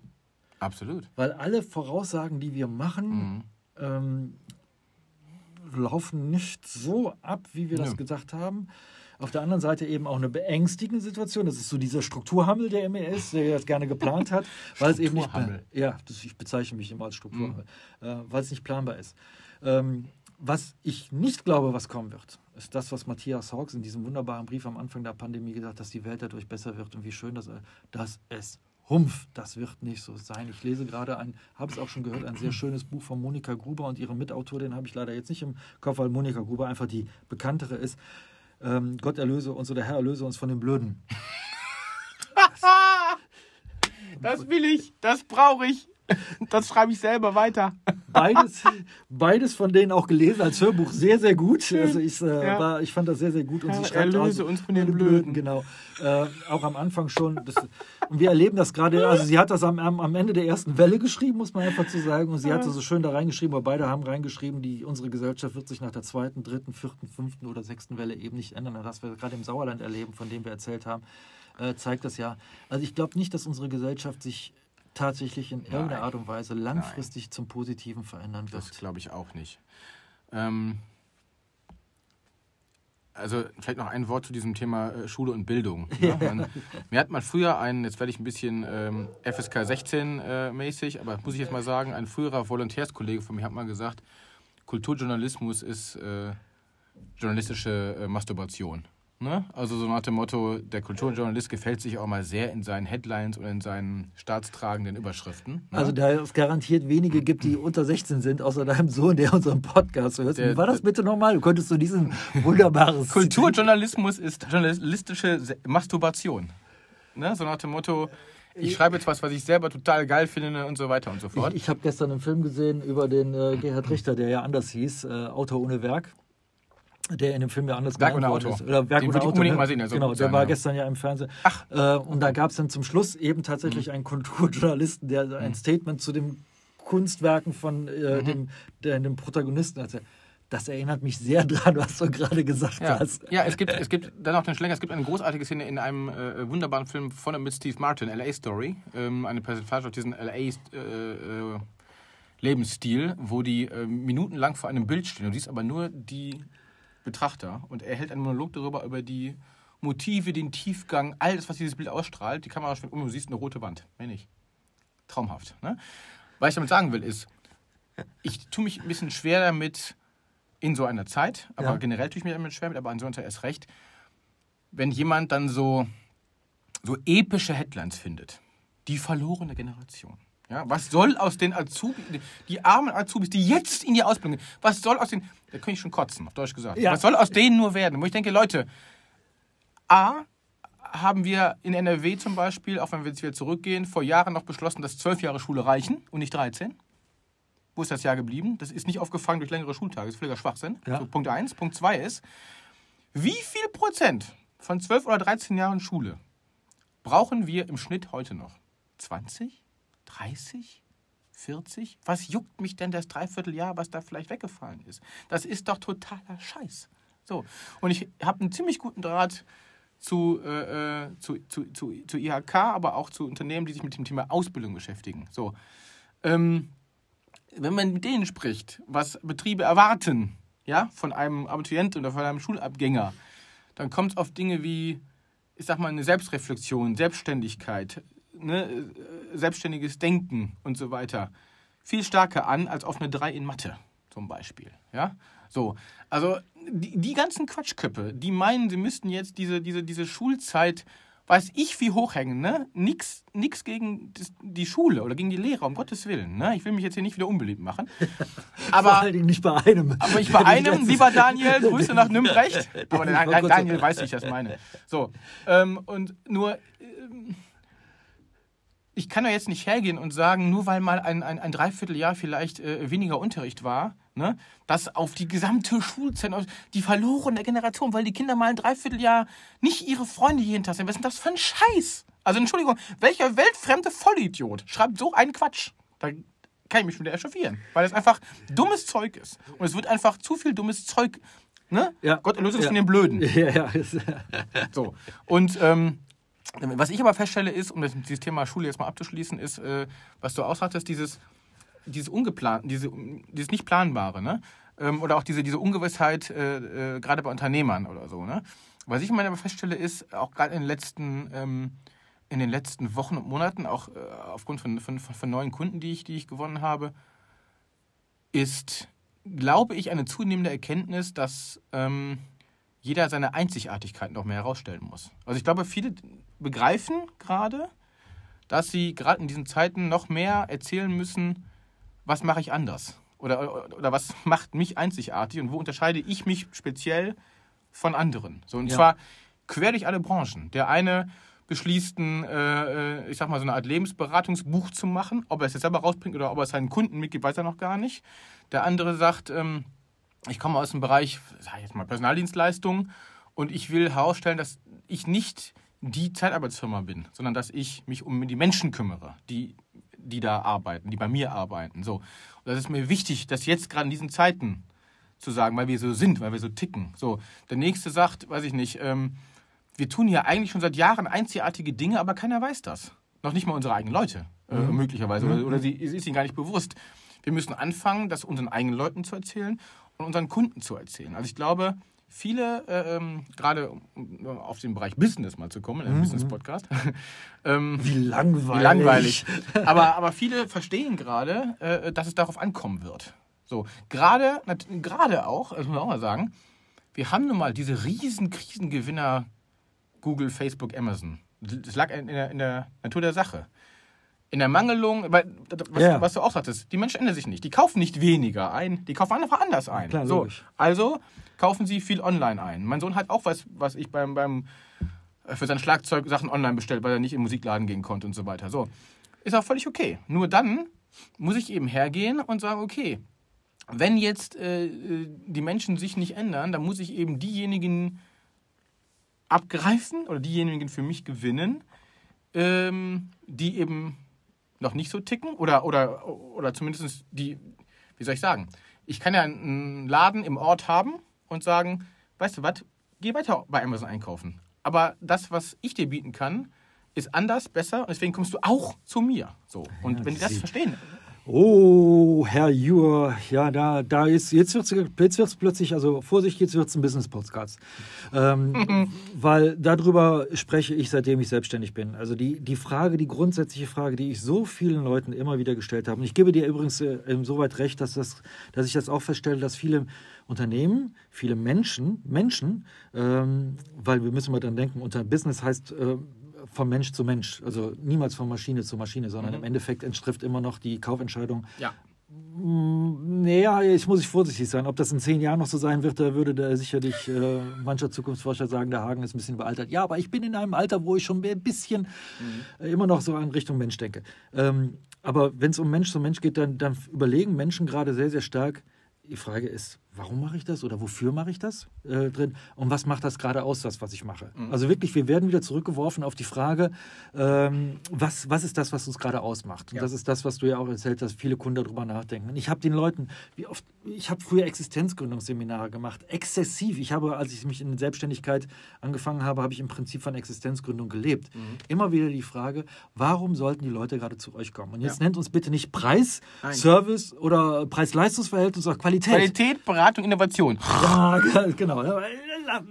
Absolut. Weil alle Voraussagen, die wir machen, mhm. ähm, laufen nicht so ab, wie wir das gedacht haben. Auf der anderen Seite eben auch eine beängstigende Situation. Das ist so dieser Strukturhammel, der MES, der das gerne geplant hat, (laughs) weil es eben nicht. Ja, das, ich bezeichne mich immer als Strukturhammel, mhm. äh, weil es nicht planbar ist. Ähm, was ich nicht glaube, was kommen wird, ist das, was Matthias Hawks in diesem wunderbaren Brief am Anfang der Pandemie gesagt hat, dass die Welt dadurch besser wird und wie schön das ist. Das ist Humpf, das wird nicht so sein. Ich lese gerade ein, habe es auch schon gehört, ein sehr schönes Buch von Monika Gruber und ihrem Mitautor, den habe ich leider jetzt nicht im Kopf, weil Monika Gruber einfach die bekanntere ist. Ähm, Gott erlöse uns oder Herr erlöse uns von den Blöden. (laughs) Das will ich, das brauche ich. (laughs) Das schreibe ich selber weiter. Beides, beides von denen auch gelesen als Hörbuch sehr, sehr gut. Also ich, äh, ja. war, ich fand das sehr, sehr gut. Und sie schreibt Erlöse uns von den Blöden. Blöden genau. Äh, auch am Anfang schon. Das, und wir erleben das gerade. Also sie hat das am, am Ende der ersten Welle geschrieben, muss man einfach zu sagen. Und sie hat das so schön da reingeschrieben, aber beide haben reingeschrieben, die, unsere Gesellschaft wird sich nach der zweiten, dritten, vierten, fünften oder sechsten Welle eben nicht ändern. Und das wir gerade im Sauerland erleben, von dem wir erzählt haben, äh, zeigt das ja. Also ich glaube nicht, dass unsere Gesellschaft sich tatsächlich in irgendeiner Nein. Art und Weise langfristig Nein. zum Positiven verändern wird. Das glaube ich auch nicht. Ähm, also vielleicht noch ein Wort zu diesem Thema äh, Schule und Bildung. Ne? Man, mir hat mal früher ein, jetzt werde ich ein bisschen ähm, FSK 16 äh, mäßig, aber muss ich jetzt mal sagen, ein früherer Volontärskollege von mir hat mal gesagt, Kulturjournalismus ist äh, journalistische äh, Masturbation. Ne? Also so nach dem Motto, der Kulturjournalist gefällt sich auch mal sehr in seinen Headlines und in seinen staatstragenden Überschriften. Ne? Also da es garantiert wenige gibt, die unter 16 sind, außer deinem Sohn, der unseren Podcast hört. Der, Wie war das bitte nochmal? Könntest du diesen (laughs) wunderbares... Kulturjournalismus ist journalistische Masturbation. Ne? So nach dem Motto, ich schreibe jetzt was, was ich selber total geil finde und so weiter und so fort. Ich, ich habe gestern einen Film gesehen über den äh, Gerhard Richter, der ja anders hieß, äh, Autor ohne Werk der in dem Film ja anders Werk genannt ist. Oder Werk Den ohne Auto. unbedingt ne? mal sehen. Also genau, der sein, war ja. gestern ja im Fernsehen. Ach. Äh, und da gab es dann zum Schluss eben tatsächlich mhm. einen Kulturjournalisten, der mhm. ein Statement zu den Kunstwerken von äh, mhm. dem, der, dem Protagonisten hatte. Das erinnert mich sehr daran, was du gerade gesagt ja. hast. Ja, es gibt, es gibt dann auch den Schläger, es gibt eine großartige Szene in einem äh, wunderbaren Film von und mit Steve Martin, LA Story. Ähm, eine Passage auf diesen LA äh, äh, Lebensstil, wo die äh, minutenlang vor einem Bild stehen. Du siehst aber nur die Betrachter und er hält einen Monolog darüber, über die Motive, den Tiefgang, all das, was dieses Bild ausstrahlt. Die Kamera schwenkt um und du siehst eine rote Wand. Mehr nicht. Traumhaft. Ne? Was ich damit sagen will, ist, ich tue mich ein bisschen schwer damit in so einer Zeit, aber ja. generell tue ich mich damit schwer mit, aber an so einer Zeit erst recht, wenn jemand dann so, so epische Headlines findet. Die verlorene Generation. Ja, was soll aus den Azubis, die armen Azubis, die jetzt in die Ausbildung gehen, was soll aus den, da könnte ich schon kotzen, auf Deutsch gesagt. Ja. Was soll aus denen nur werden? Wo ich denke, Leute, A, haben wir in NRW zum Beispiel, auch wenn wir jetzt wieder zurückgehen, vor Jahren noch beschlossen, dass zwölf Jahre Schule reichen und nicht 13. Wo ist das Jahr geblieben? Das ist nicht aufgefangen durch längere Schultage. Das ist völliger Schwachsinn. Ja. So, Punkt eins. Punkt zwei ist, wie viel Prozent von 12 oder 13 Jahren Schule brauchen wir im Schnitt heute noch? 20? 30? 40? Was juckt mich denn das Dreivierteljahr, was da vielleicht weggefallen ist? Das ist doch totaler Scheiß. So, und ich habe einen ziemlich guten Draht zu, äh, äh, zu, zu, zu, zu IHK, aber auch zu Unternehmen, die sich mit dem Thema Ausbildung beschäftigen. So, ähm, wenn man mit denen spricht, was Betriebe erwarten, ja, von einem Abiturienten oder von einem Schulabgänger, dann kommt es auf Dinge wie, ich sag mal, eine Selbstreflexion, Selbstständigkeit, ne, selbstständiges Denken und so weiter viel stärker an als auf eine 3 in Mathe zum Beispiel. Ja? So, also die, die ganzen Quatschköppe, die meinen, sie müssten jetzt diese, diese, diese Schulzeit, weiß ich wie hochhängen, ne? Nix, nix gegen die Schule oder gegen die Lehrer, um Gottes Willen. Ne? Ich will mich jetzt hier nicht wieder unbeliebt machen. (laughs) Vor Aber allen Dingen nicht bei einem. aber (laughs) ich bei einem, lieber Daniel, Grüße nach Nürnberg. (laughs) Aber Daniel weiß, wie ich das meine. So, ähm, und nur, ähm, ich kann doch jetzt nicht hergehen und sagen, nur weil mal ein, ein, ein Dreivierteljahr vielleicht äh, weniger Unterricht war, ne, dass auf die gesamte Schulzeit, die verlorene Generation, weil die Kinder mal ein Dreivierteljahr nicht ihre Freunde jeden Tag sehen. Was ist denn das für ein Scheiß? Also Entschuldigung, welcher weltfremde Vollidiot schreibt so einen Quatsch? Da kann ich mich schon wieder echauffieren, weil es einfach dummes Zeug ist. Und es wird einfach zu viel dummes Zeug, ne? Ja. Gott erlöse uns Ja. von den Blöden. (laughs) Ja, ja. So. Und ähm, was ich aber feststelle ist, um dieses Thema Schule jetzt mal abzuschließen, ist, äh, was du aussagtest, dieses, dieses Ungeplante, diese, dieses nicht Planbare, ne? Ähm, oder auch diese, diese Ungewissheit, äh, äh, gerade bei Unternehmern oder so, ne? Was ich aber feststelle, ist, auch gerade in den letzten, ähm, in den letzten Wochen und Monaten, auch äh, aufgrund von, von, von, von neuen Kunden, die ich, die ich gewonnen habe, ist, glaube ich, eine zunehmende Erkenntnis, dass ähm, jeder seine Einzigartigkeit noch mehr herausstellen muss. Also ich glaube, viele begreifen gerade, dass sie gerade in diesen Zeiten noch mehr erzählen müssen, was mache ich anders oder, oder, oder was macht mich einzigartig und wo unterscheide ich mich speziell von anderen. So, und Ja. zwar quer durch alle Branchen. Der eine beschließt, ein, äh, äh, ich sag mal, so eine Art Lebensberatungsbuch zu machen. Ob er es jetzt selber rausbringt oder ob er es seinen Kunden mitgibt, weiß er noch gar nicht. Der andere sagt, ähm, ich komme aus dem Bereich, sag ich jetzt mal, Personaldienstleistungen und ich will herausstellen, dass ich nicht die Zeitarbeitsfirma bin, sondern dass ich mich um die Menschen kümmere, die, die da arbeiten, die bei mir arbeiten. So. Und das ist mir wichtig, dass jetzt gerade in diesen Zeiten zu sagen, weil wir so sind, weil wir so ticken. So. Der nächste sagt, weiß ich nicht, ähm, wir tun hier eigentlich schon seit Jahren einzigartige Dinge, aber keiner weiß das. Noch nicht mal unsere eigenen Leute, äh, möglicherweise. Oder, oder sie, ist ihnen gar nicht bewusst. Wir müssen anfangen, das unseren eigenen Leuten zu erzählen und unseren Kunden zu erzählen. Also ich glaube, viele, äh, ähm, gerade um auf den Bereich Business mal zu kommen, ein Business-Podcast, (laughs) ähm, Wie langweilig. wie langweilig. aber, aber viele verstehen gerade, äh, dass es darauf ankommen wird. So, gerade, gerade auch, das muss man auch mal sagen, wir haben nun mal diese riesen Krisengewinner Google, Facebook, Amazon. Das lag in der, in der Natur der Sache. In der Mangelung, was, Ja. was du auch sagtest, die Menschen ändern sich nicht. Die kaufen nicht weniger ein, die kaufen einfach anders ein. Klar, so, also kaufen sie viel online ein. Mein Sohn hat auch was, was ich beim, beim äh, für sein Schlagzeug Sachen online bestellt, weil er nicht in den Musikladen gehen konnte und so weiter. So. Ist auch völlig okay. Nur dann muss ich eben hergehen und sagen, okay, wenn jetzt äh, äh, die Menschen sich nicht ändern, dann muss ich eben diejenigen abgreifen oder diejenigen für mich gewinnen, ähm, die eben noch nicht so ticken oder, oder, oder zumindest die, wie soll ich sagen, ich kann ja einen Laden im Ort haben und sagen, weißt du was, geh weiter bei Amazon einkaufen. Aber das, was ich dir bieten kann, ist anders, besser und deswegen kommst du auch zu mir. So. Und Ja, wenn die das verstehen, Oh, Herr Jur, ja, da, da ist, jetzt wird es wird's plötzlich, also Vorsicht, jetzt wird es ein Business-Podcast. Ähm, (laughs) weil darüber spreche ich, seitdem ich selbstständig bin. Also die, die Frage, die grundsätzliche Frage, die ich so vielen Leuten immer wieder gestellt habe. Und ich gebe dir übrigens äh, insoweit recht, dass, das, dass ich das auch feststelle, dass viele Unternehmen, viele Menschen, Menschen, ähm, weil wir müssen mal dann denken, unter Business heißt äh, von Mensch zu Mensch. Also niemals von Maschine zu Maschine, sondern Mhm. im Endeffekt entstrifft immer noch die Kaufentscheidung. Ja. Naja, ich muss ich vorsichtig sein. Ob das in zehn Jahren noch so sein wird, da würde da sicherlich äh, mancher Zukunftsforscher sagen, der Hagen ist ein bisschen bealtert. Ja, aber ich bin in einem Alter, wo ich schon ein bisschen äh, immer noch so in Richtung Mensch denke. Ähm, aber wenn es um Mensch zu Mensch geht, dann, dann überlegen Menschen gerade sehr, sehr stark. Die Frage ist, warum mache ich das oder wofür mache ich das äh, drin und was macht das gerade aus, das, was ich mache. Also wirklich, wir werden wieder zurückgeworfen auf die Frage, ähm, was, was ist das, was uns gerade ausmacht. Und Ja. das ist das, was du ja auch erzählt hast, viele Kunden darüber nachdenken. Und ich habe den Leuten, wie oft, ich habe früher Existenzgründungsseminare gemacht, exzessiv. Ich habe, als ich mich in Selbstständigkeit angefangen habe, habe ich im Prinzip von Existenzgründung gelebt. Mhm. Immer wieder die Frage, warum sollten die Leute gerade zu euch kommen? Und jetzt Ja. nennt uns bitte nicht Preis, Nein. Service oder Preis-Leistungs-Verhältnis oder Qualität. Qualität, Beratung, Innovation. Ja, ge- (laughs) genau.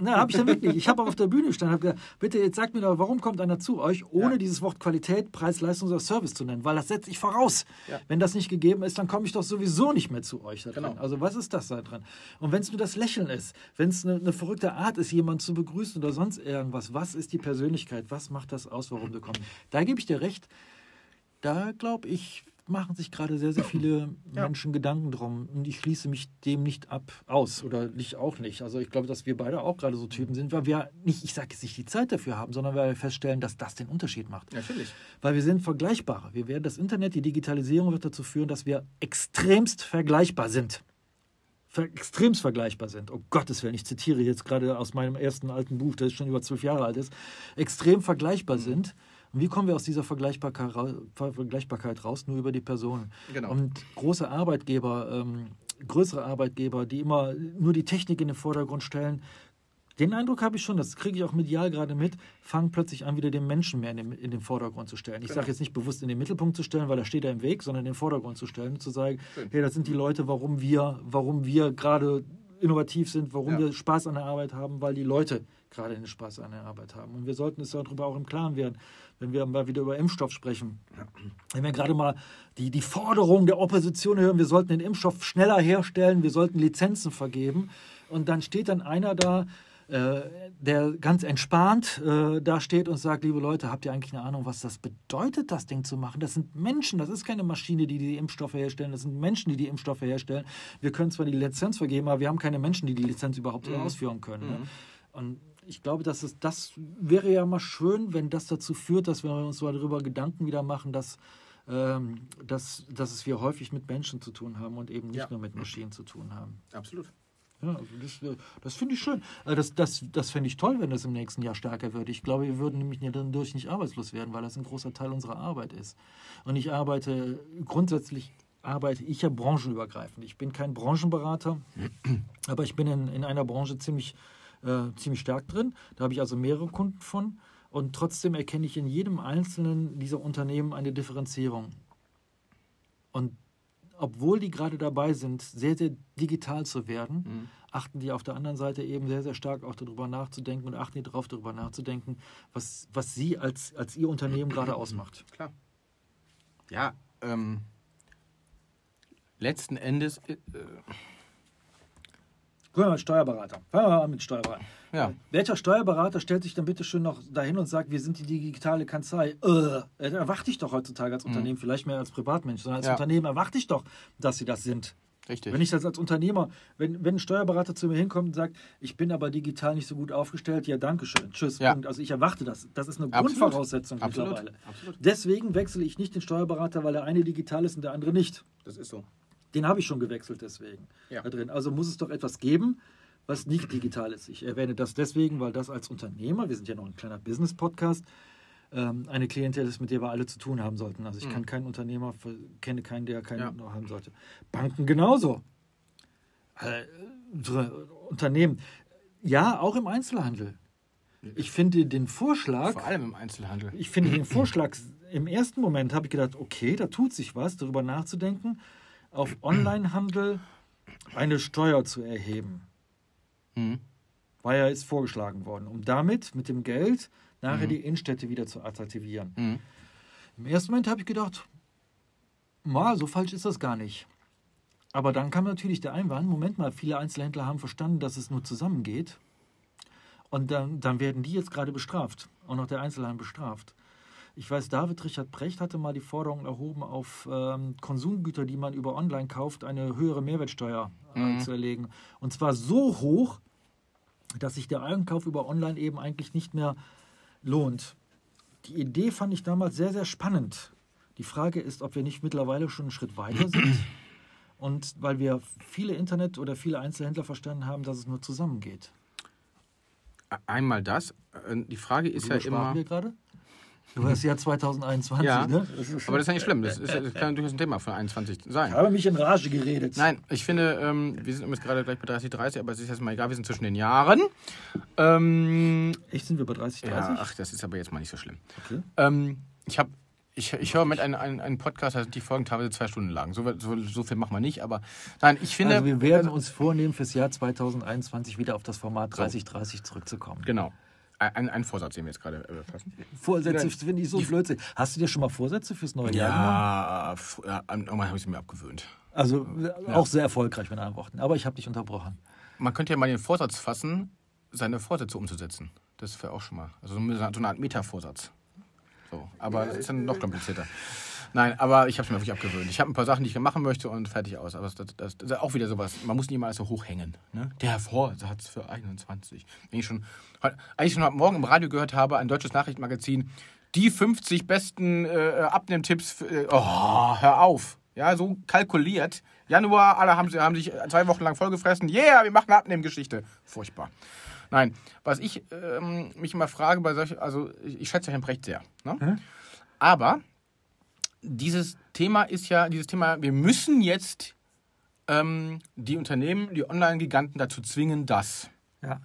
Na, habe ich dann wirklich. Ich habe auf der Bühne gestanden und habe gesagt, bitte jetzt sagt mir doch, warum kommt einer zu euch, ohne Ja. dieses Wort Qualität, Preis, Leistung oder Service zu nennen? Weil das setze ich voraus. Ja. Wenn das nicht gegeben ist, dann komme ich doch sowieso nicht mehr zu euch. Genau. Also was ist das da drin? Und wenn es nur das Lächeln ist, wenn es eine, eine verrückte Art ist, jemanden zu begrüßen oder sonst irgendwas, was ist die Persönlichkeit? Was macht das aus, warum du kommst? Da gebe ich dir recht. Da glaube ich, machen sich gerade sehr, sehr viele Ja. Menschen Gedanken drum. Und ich schließe mich dem nicht ab aus. Oder ich auch nicht. Also ich glaube, dass wir beide auch gerade so Typen sind, weil wir nicht, ich sage jetzt nicht die Zeit dafür haben, sondern weil wir feststellen, dass das den Unterschied macht. Natürlich. Weil wir sind vergleichbarer. Wir werden das Internet, die Digitalisierung wird dazu führen, dass wir extremst vergleichbar sind. Extremst vergleichbar sind. Oh Gottes Willen, ich zitiere jetzt gerade aus meinem ersten alten Buch, das schon über zwölf Jahre alt ist, extrem vergleichbar sind. Und wie kommen wir aus dieser Vergleichbarkeit, ra- Ver- Vergleichbarkeit raus? Nur über die Personen. Genau. Und große Arbeitgeber, ähm, größere Arbeitgeber, die immer nur die Technik in den Vordergrund stellen, den Eindruck habe ich schon, das kriege ich auch medial gerade mit, fangen plötzlich an, wieder den Menschen mehr in den, in den Vordergrund zu stellen. Ich Genau. sage jetzt nicht bewusst in den Mittelpunkt zu stellen, weil er steht da im Weg, sondern in den Vordergrund zu stellen und zu sagen, Schön. hey, das sind die Leute, warum wir, warum wir gerade innovativ sind, warum Ja. wir Spaß an der Arbeit haben, weil die Leute gerade den Spaß an der Arbeit haben. Und wir sollten uns darüber auch im Klaren werden, wenn wir mal wieder über Impfstoff sprechen. Wenn wir gerade mal die, die Forderung der Opposition hören, wir sollten den Impfstoff schneller herstellen, wir sollten Lizenzen vergeben. Und dann steht dann einer da, äh, der ganz entspannt äh, da steht und sagt, liebe Leute, habt ihr eigentlich eine Ahnung, was das bedeutet, das Ding zu machen? Das sind Menschen, das ist keine Maschine, die die Impfstoffe herstellen, das sind Menschen, die die Impfstoffe herstellen. Wir können zwar die Lizenz vergeben, aber wir haben keine Menschen, die die Lizenz überhaupt ausführen können. Ne? Und ich glaube, dass es, das wäre ja mal schön, wenn das dazu führt, dass wir uns mal darüber Gedanken wieder machen, dass, ähm, dass, dass es wir häufig mit Menschen zu tun haben und eben nicht Ja. nur mit Maschinen zu tun haben. Absolut. Ja, also das, äh, das finde ich schön. Äh, Das, das, das fände ich toll, wenn das im nächsten Jahr stärker wird. Ich glaube, wir würden nämlich dadurch nicht arbeitslos werden, weil das ein großer Teil unserer Arbeit ist. Und ich arbeite, grundsätzlich arbeite ich ja branchenübergreifend. Ich bin kein Branchenberater, (clears throat) aber ich bin in, in einer Branche ziemlich, äh, ziemlich stark drin. Da habe ich also mehrere Kunden von. Und trotzdem erkenne ich in jedem einzelnen dieser Unternehmen eine Differenzierung. Und obwohl die gerade dabei sind, sehr, sehr digital zu werden, Mhm. achten die auf der anderen Seite eben sehr, sehr stark auch darüber nachzudenken und achten die darauf, darüber nachzudenken, was, was sie als, als ihr Unternehmen gerade ausmacht. (clears throat) Klar. Ja, ähm, letzten Endes, äh, Gucken wir mal, Steuerberater. Fangen wir mal an mit Steuerberater. ja, Welcher Steuerberater stellt sich dann bitte schön noch dahin und sagt, wir sind die digitale Kanzlei? Äh, erwarte ich doch heutzutage als Unternehmen, vielleicht mehr als Privatmensch, sondern als Ja. Unternehmen erwarte ich doch, dass sie das sind. richtig. Wenn ich das als Unternehmer, wenn, wenn ein Steuerberater zu mir hinkommt und sagt, ich bin aber digital nicht so gut aufgestellt, ja, danke schön, tschüss. Ja. Also ich erwarte das. Das ist eine Absolut. Grundvoraussetzung Absolut. mittlerweile. Absolut. Deswegen wechsle ich nicht den Steuerberater, weil der eine digital ist und der andere nicht. das ist so. Den habe ich schon gewechselt deswegen. Ja. Da drin. Also muss es doch etwas geben, was nicht digital ist. Ich erwähne das deswegen, weil das als Unternehmer, wir sind ja noch ein kleiner Business-Podcast, ähm, eine Klientel ist, mit der wir alle zu tun haben sollten. Also ich kann keinen Unternehmer, kenne keinen, der keinen Ja. noch haben sollte. Banken genauso. Äh, Unternehmen. Ja, auch im Einzelhandel. Ich finde den Vorschlag, Vor allem im Einzelhandel. ich finde den (clears throat) Vorschlag, im ersten Moment habe ich gedacht, okay, da tut sich was, darüber nachzudenken, auf Onlinehandel eine Steuer zu erheben. Mhm. War ja ist vorgeschlagen worden, um damit mit dem Geld nachher die Innenstädte wieder zu attraktivieren. Mhm. Im ersten Moment habe ich gedacht, ma, so falsch ist das gar nicht. Aber dann kam natürlich der Einwand, Moment mal, viele Einzelhändler haben verstanden, dass es nur zusammengeht. Und dann, dann werden die jetzt gerade bestraft. Auch noch der Einzelhandel bestraft. Ich weiß, David Richard Brecht hatte mal die Forderung erhoben, auf ähm, Konsumgüter, die man über online kauft, eine höhere Mehrwertsteuer äh, zu erlegen. Und zwar so hoch, dass sich der Einkauf über online eben eigentlich nicht mehr lohnt. Die Idee fand ich damals sehr, sehr spannend. Die Frage ist, ob wir nicht mittlerweile schon einen Schritt weiter sind. (clears throat) Und weil wir viele Internet- oder viele Einzelhändler verstanden haben, dass es nur zusammengeht. Einmal das. Äh, Die Frage ist ja immer. wir gerade? Über das Jahr 2021, Ja, ne? Aber das ist ja nicht schlimm. Das, ist, das kann durchaus ein Thema von 21 sein. ich habe mich in Rage geredet. Nein, ich finde, ähm, wir sind übrigens gerade gleich bei 30, 30, aber es ist jetzt mal egal, wir sind zwischen den Jahren. Ähm, Echt, sind wir bei 30, 30? ja, ach, das ist aber jetzt mal nicht so schlimm. Okay. Ähm, ich habe ich, ich höre mit einem, einem, einem Podcast, sind die Folgen teilweise zwei Stunden lang. So, so, so viel machen wir nicht, aber nein, ich finde. Also wir werden uns vornehmen, fürs Jahr 2021 wieder auf das Format 30-30 zurückzukommen. Genau. Ein, ein Vorsatz, den wir jetzt gerade äh, fassen. Vorsätze finde ich so Blödsinn. Hast du dir schon mal Vorsätze fürs neue Jahr genommen? Ja, ja irgendwann habe ich sie mir abgewöhnt. Also äh, auch sehr erfolgreich mit anderen Worten. Aber ich habe dich unterbrochen. Man könnte ja mal den Vorsatz fassen, seine Vorsätze umzusetzen. Das wäre auch schon mal. Also so eine Art Meta-Vorsatz. So, aber das ist dann noch komplizierter. Nein, aber ich habe es mir wirklich abgewöhnt. Ich habe ein paar Sachen, die ich machen möchte und fertig aus. Aber das, das, das ist auch wieder sowas. Man muss alles so hochhängen. Ne? Der Vorsatz für 21. Wenn ich schon, eigentlich schon heute Morgen im Radio gehört habe, ein deutsches Nachrichtenmagazin, die 50 besten äh, Abnehmtipps. Für, äh, oh, hör auf. Ja, so kalkuliert. Januar, alle haben, haben sich zwei Wochen lang vollgefressen. Yeah, wir machen eine Abnehmgeschichte. Furchtbar. Nein, was ich ähm, mich immer frage bei solchen, also ich, ich schätze Herrn Brecht sehr. Ne? Aber dieses Thema ist ja, dieses Thema, wir müssen jetzt ähm, die Unternehmen, die Online-Giganten dazu zwingen, das. Ja.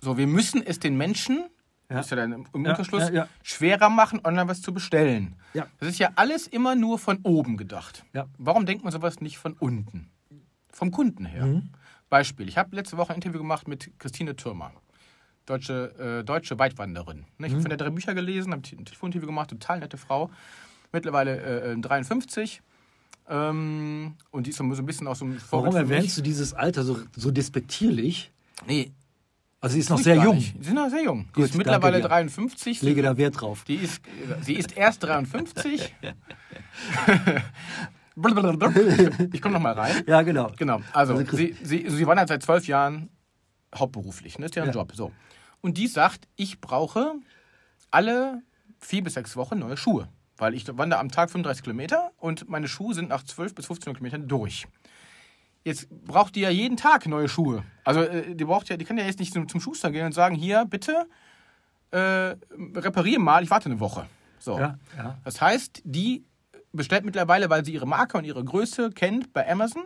So, wir müssen es den Menschen, Ja. das ist ja dann im im Ja, Umkehrschluss, ja, schwerer machen, online was zu bestellen. Ja. Das ist ja alles immer nur von oben gedacht. Ja. Warum denkt man sowas nicht von unten? Vom Kunden her. Mhm. Beispiel, ich habe letzte Woche ein Interview gemacht mit Christine Türmer, deutsche, äh, deutsche Weitwanderin. Ne, Ich habe von der drei Bücher gelesen, habe ein Telefoninterview gemacht, total nette Frau, mittlerweile äh, 53. Ähm, und die ist so ein bisschen aus so einem Warum erwähnst du dieses Alter so, so despektierlich? Nee, Also sie ist noch sehr jung. nicht. Sie sind noch sehr jung. Gut, ist mittlerweile dir. 53. Ich lege da Wert drauf. Die ist, sie ist erst 53. (laughs) ich komme noch mal rein. Ja, genau. Genau, also, Also sie, sie, sie wandert seit zwölf Jahren hauptberuflich, ne? ist ja ein Ja. Job. So. Und die sagt, ich brauche alle vier bis sechs Wochen neue Schuhe. Weil ich wandere am Tag 35 Kilometer und meine Schuhe sind nach 12 bis 15 Kilometern durch. Jetzt braucht die ja jeden Tag neue Schuhe. Also äh, die braucht ja, die kann ja jetzt nicht zum, zum Schuster gehen und sagen, hier, bitte, äh, repariere mal, ich warte eine Woche. So. Ja, ja. Das heißt, die bestellt mittlerweile, weil sie ihre Marke und ihre Größe kennt, bei Amazon.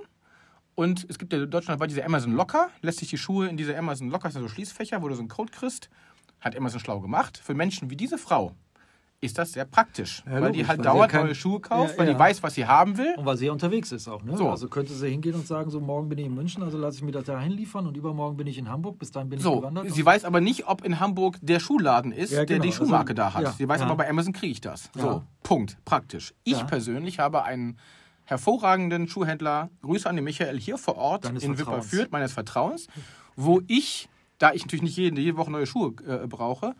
Und es gibt ja deutschlandweit diese Amazon Locker. Lässt sich die Schuhe in diese Amazon Locker, das sind so Schließfächer, wo du so einen Code kriegst. Hat Amazon schlau gemacht. Für Menschen wie diese Frau ist das sehr praktisch. Ja, weil logisch, die halt weil kein- neue Schuhe kauft, Ja, weil ja. die weiß, was sie haben will. Und weil sie ja unterwegs ist auch. Ne? So. Also könnte sie hingehen und sagen, so morgen bin ich in München, also lasse ich mir das dahin liefern und übermorgen bin ich in Hamburg, bis dahin bin ich So, gewandert. sie weiß aber nicht, ob in Hamburg der Schuhladen ist, Ja, der genau. die Schuhmarke Also, da hat. sie weiß aber, bei Amazon kriege ich das. So, Punkt. Praktisch. Ich persönlich habe einen hervorragenden Schuhhändler, Grüße an den Michael, hier vor Ort Deines in. Wipperfürth, meines Vertrauens, wo ich, da ich natürlich nicht jede, jede Woche neue Schuhe äh, brauche,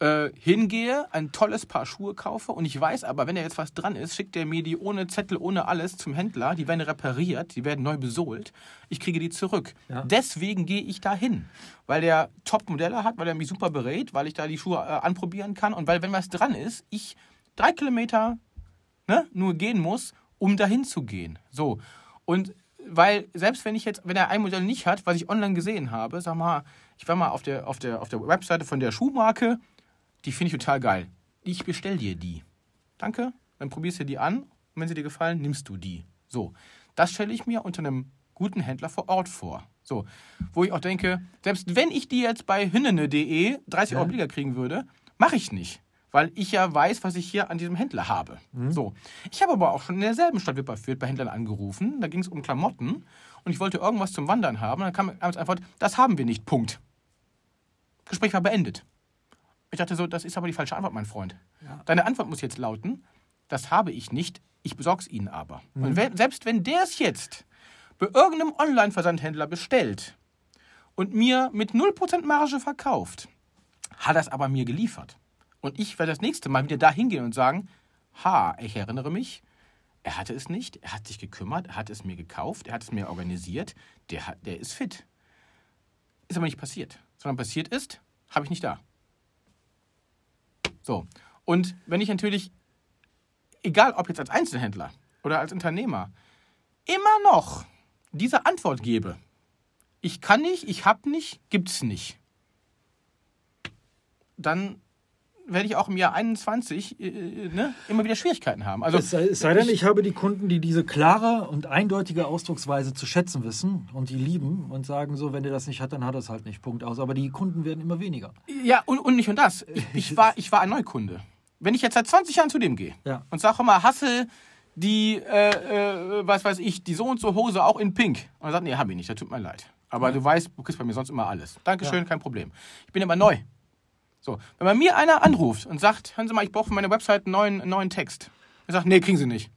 äh, hingehe, ein tolles Paar Schuhe kaufe und ich weiß aber, wenn da jetzt was dran ist, schickt er mir die ohne Zettel, ohne alles zum Händler, die werden repariert, die werden neu besohlt, ich kriege die zurück. Ja. Deswegen gehe ich da hin, weil der Top-Modelle hat, weil er mich super berät, weil ich da die Schuhe äh, anprobieren kann und weil, wenn was dran ist, ich drei Kilometer ne, nur gehen muss, um dahin zu gehen. So. Und weil, selbst wenn ich jetzt, wenn er ein Modell nicht hat, was ich online gesehen habe, sag mal, ich war mal auf der, auf der, auf der Webseite von der Schuhmarke, die finde ich total geil. Ich bestell dir die. Danke, dann probierst du die an und wenn sie dir gefallen, nimmst du die. So. Das stelle ich mir unter einem guten Händler vor Ort vor. So. Wo ich auch denke, selbst wenn ich die jetzt bei hünnene.de 30 Euro billiger kriegen würde, mache ich nicht. Weil ich ja weiß, was ich hier an diesem Händler habe. So. Ich habe aber auch schon in derselben Stadt Wipperfürth bei Händlern angerufen. Da ging es um Klamotten und ich wollte irgendwas zum Wandern haben. Und dann kam als Antwort, das haben wir nicht. Punkt. Gespräch war beendet. Ich dachte so, das ist aber die falsche Antwort, mein Freund. Deine Antwort muss jetzt lauten, das habe ich nicht, ich besorge es Ihnen aber. Und wenn, selbst wenn der es jetzt bei irgendeinem Online-Versandhändler bestellt und mir mit 0% Marge verkauft, hat das aber mir geliefert. Und ich werde das nächste Mal wieder da hingehen und sagen, ha, ich erinnere mich, er hatte es nicht, er hat sich gekümmert, er hat es mir gekauft, er hat es mir organisiert, der, der ist fit. Ist aber nicht passiert. Sondern passiert ist, habe ich nicht da. So. Und wenn ich natürlich, egal ob jetzt als Einzelhändler oder als Unternehmer, immer noch diese Antwort gebe, ich kann nicht, ich habe nicht, gibt's nicht, dann werde ich auch im Jahr 21 äh, ne, immer wieder Schwierigkeiten haben. Also, es sei, es sei denn, ich habe die Kunden, die diese klare und eindeutige Ausdrucksweise zu schätzen wissen und die lieben und sagen so, wenn der das nicht hat, dann hat er es halt nicht. Punkt aus. Aber die Kunden werden immer weniger. Ja, und, und nicht nur das. Ich, (laughs) ich, war, ich war ein Neukunde. Wenn ich jetzt seit 20 Jahren zu dem gehe Ja. und sage mal, Hassel, die, äh, äh, was weiß ich, die so und so Hose auch in Pink. Und er sagt, nee, hab ich nicht, das tut mir leid. Aber du weißt, du kriegst bei mir sonst immer alles. Dankeschön, Ja. kein Problem. Ich bin aber neu. So, wenn bei mir einer anruft und sagt, hören Sie mal, ich brauche für meine Website einen neuen, einen neuen Text. Er sagt, nee, kriegen Sie nicht.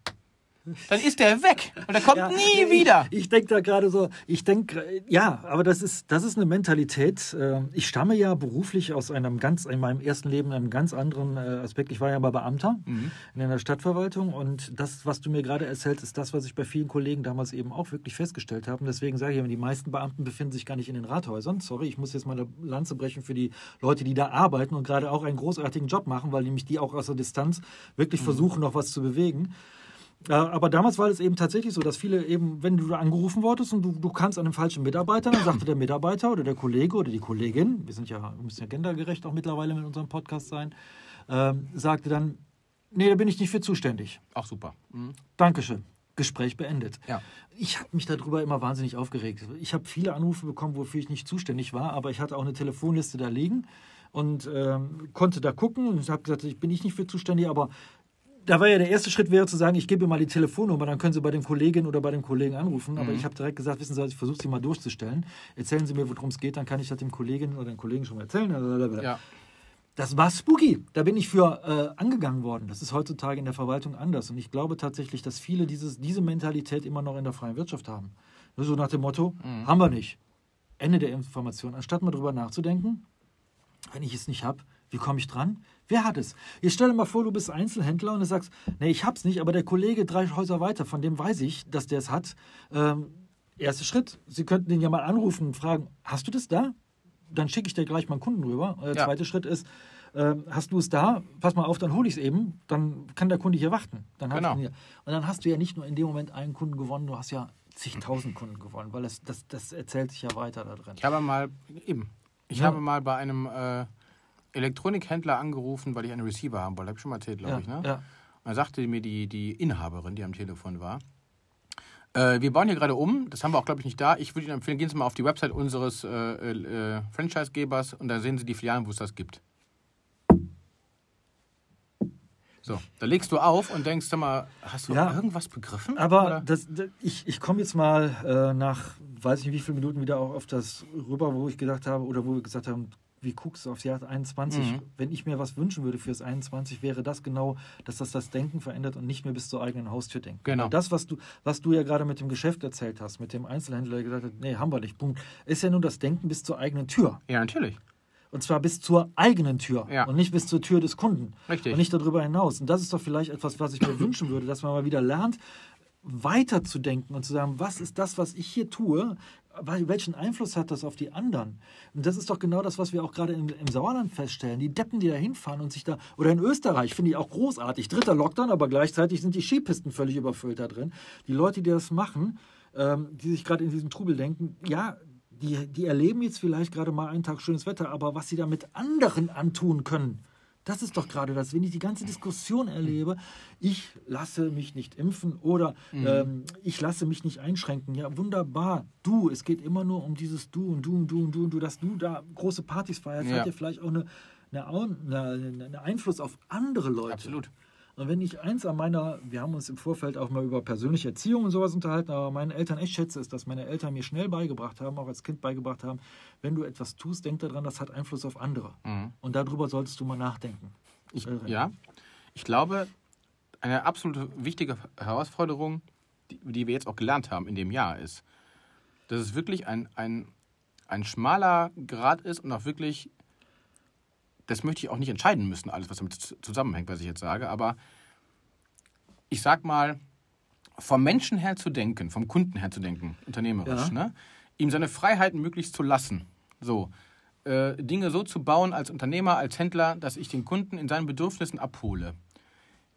Dann ist der weg und der kommt Ja, nie ich, wieder. Ich denke da gerade so, ich denke, ja, aber das ist, das ist eine Mentalität. äh, Ich stamme ja beruflich aus einem ganz, in meinem ersten Leben einem ganz anderen äh, Aspekt. Ich war ja mal Beamter Mhm. in einer Stadtverwaltung und das, was du mir gerade erzählst, ist das, was ich bei vielen Kollegen damals eben auch wirklich festgestellt habe. Und deswegen sage ich ja, die meisten Beamten befinden sich gar nicht in den Rathäusern. Sorry, ich muss jetzt mal eine Lanze brechen für die Leute, die da arbeiten und gerade auch einen großartigen Job machen, weil nämlich die auch aus der Distanz wirklich versuchen, noch was zu bewegen. Aber damals war es eben tatsächlich so, dass viele eben, wenn du da angerufen wurdest und du, du kannst an den falschen Mitarbeiter, dann sagte der Mitarbeiter oder der Kollege oder die Kollegin, wir sind ja, wir müssen ja gendergerecht auch mittlerweile mit unserem Podcast sein, ähm, sagte dann, nee, da bin ich nicht für zuständig. Auch super. Mhm. Dankeschön. Gespräch beendet. Ja. Ich habe mich darüber immer wahnsinnig aufgeregt. Ich habe viele Anrufe bekommen, wofür ich nicht zuständig war, aber ich hatte auch eine Telefonliste da liegen und ähm, konnte da gucken und habe gesagt, ich bin ich nicht für zuständig, aber da war ja der erste Schritt wäre zu sagen, ich gebe ihr mal die Telefonnummer, dann können Sie bei den Kolleginnen oder bei den Kollegen anrufen. Aber ich habe direkt gesagt, wissen Sie, ich versuche Sie mal durchzustellen. Erzählen Sie mir, worum es geht, dann kann ich das dem Kolleginnen oder den Kollegen schon mal erzählen. Ja. Das war spooky. Da bin ich für äh, angegangen worden. Das ist heutzutage in der Verwaltung anders. Und ich glaube tatsächlich, dass viele dieses, diese Mentalität immer noch in der freien Wirtschaft haben. Nur so nach dem Motto, haben wir nicht. Ende der Information. Anstatt mal drüber nachzudenken, wenn ich es nicht habe, wie komme ich dran? Wer hat es? Jetzt stell dir mal vor, du bist Einzelhändler und du sagst, nee, ich hab's nicht, aber der Kollege drei Häuser weiter, von dem weiß ich, dass der es hat. Ähm, erster Schritt, Sie könnten den ja mal anrufen und fragen, hast du das da? Dann schicke ich dir gleich mal einen Kunden rüber. Der Ja. zweite Schritt ist, ähm, hast du es da? Pass mal auf, dann hole ich es eben. Dann kann der Kunde hier warten. Dann Genau. hier. Und dann hast du ja nicht nur in dem Moment einen Kunden gewonnen, du hast ja zigtausend Kunden gewonnen, weil das, das, das erzählt sich ja weiter da drin. Ich habe mal, eben, ich Ja. habe mal bei einem äh, Elektronikhändler angerufen, weil ich einen Receiver haben wollte. Habe ich schon mal erzählt, glaube Ja, ich, ne? ja. Und dann sagte mir die, die Inhaberin, die am Telefon war, äh, wir bauen hier gerade um, das haben wir auch, glaube ich, nicht da. Ich würde Ihnen empfehlen, gehen Sie mal auf die Website unseres äh, äh, Franchisegebers und da sehen Sie die Filialen, wo es das gibt. So, da legst du auf und denkst, sag mal, hast du Ja. irgendwas begriffen? Aber das, das, ich, ich komme jetzt mal äh, nach, weiß nicht wie viele Minuten wieder auch auf das rüber, wo ich gedacht habe, oder wo wir gesagt haben, wie guckst du aufs Jahr 21? Mhm. Wenn ich mir was wünschen würde fürs 21, wäre das genau, dass das das Denken verändert und nicht mehr bis zur eigenen Haustür denken. Genau. Weil Das, was du, was du ja gerade mit dem Geschäft erzählt hast, mit dem Einzelhändler, der gesagt hat, nee, haben wir nicht, Punkt, ist ja nur das Denken bis zur eigenen Tür. ja, natürlich. Und zwar bis zur eigenen Tür Ja. und nicht bis zur Tür des Kunden. Richtig. Und nicht darüber hinaus. Und das ist doch vielleicht etwas, was ich mir (clears throat) wünschen würde, dass man mal wieder lernt, weiterzudenken und zu sagen, was ist das, was ich hier tue? Welchen Einfluss hat das auf die anderen? Und das ist doch genau das, was wir auch gerade im, im Sauerland feststellen. Die Deppen, die da hinfahren und sich da, oder in Österreich, finde ich auch großartig. Dritter Lockdown, aber gleichzeitig sind die Skipisten völlig überfüllt da drin. Die Leute, die das machen, ähm, die sich gerade in diesem Trubel denken, ja, die, die erleben jetzt vielleicht gerade mal einen Tag schönes Wetter, aber was sie da mit anderen antun können, das ist doch gerade das, wenn ich die ganze Diskussion erlebe, ich lasse mich nicht impfen oder ähm, ich lasse mich nicht einschränken. Ja, wunderbar. Du, es geht immer nur um dieses Du und Du und Du und Du und Du, dass du da große Partys feierst, Ja. hat ja vielleicht auch eine, eine, eine, eine Einfluss auf andere Leute. Absolut. Und wenn ich eins an meiner, wir haben uns im Vorfeld auch mal über persönliche Erziehung und sowas unterhalten, aber meinen Eltern echt schätze, ist, dass meine Eltern mir schnell beigebracht haben, auch als Kind beigebracht haben, wenn du etwas tust, denk daran, das hat Einfluss auf andere. Und darüber solltest du mal nachdenken. Ich, ja, ich glaube, eine absolute wichtige Herausforderung, die, die wir jetzt auch gelernt haben in dem Jahr, ist, dass es wirklich ein, ein, ein schmaler Grad ist und auch wirklich das möchte ich auch nicht entscheiden müssen, alles, was damit zusammenhängt, was ich jetzt sage, aber ich sag mal, vom Menschen her zu denken, vom Kunden her zu denken, unternehmerisch, ja. ne? ihm seine Freiheiten möglichst zu lassen. So, äh, Dinge so zu bauen als Unternehmer, als Händler, dass ich den Kunden in seinen Bedürfnissen abhole.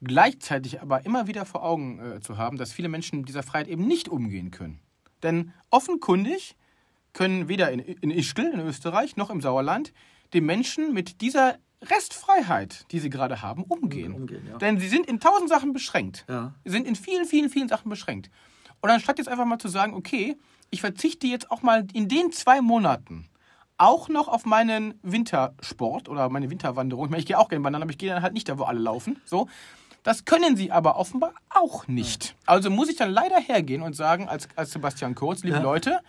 Gleichzeitig aber immer wieder vor Augen äh, zu haben, dass viele Menschen mit dieser Freiheit eben nicht umgehen können. Denn offenkundig können weder in, in Ischgl in Österreich noch im Sauerland die Menschen mit dieser Restfreiheit, die sie gerade haben, umgehen. umgehen ja. Denn sie sind in tausend Sachen beschränkt. Ja. Sie sind in vielen, vielen, vielen Sachen beschränkt. Und anstatt jetzt einfach mal zu sagen, okay, ich verzichte jetzt auch mal in den zwei Monaten auch noch auf meinen Wintersport oder meine Winterwanderung. Ich, meine, ich gehe auch gerne wandern, aber ich gehe dann halt nicht da, wo alle laufen. So. Das können sie aber offenbar auch nicht. Also muss ich dann leider hergehen und sagen, als, als Sebastian Kurz, liebe ja. Leute,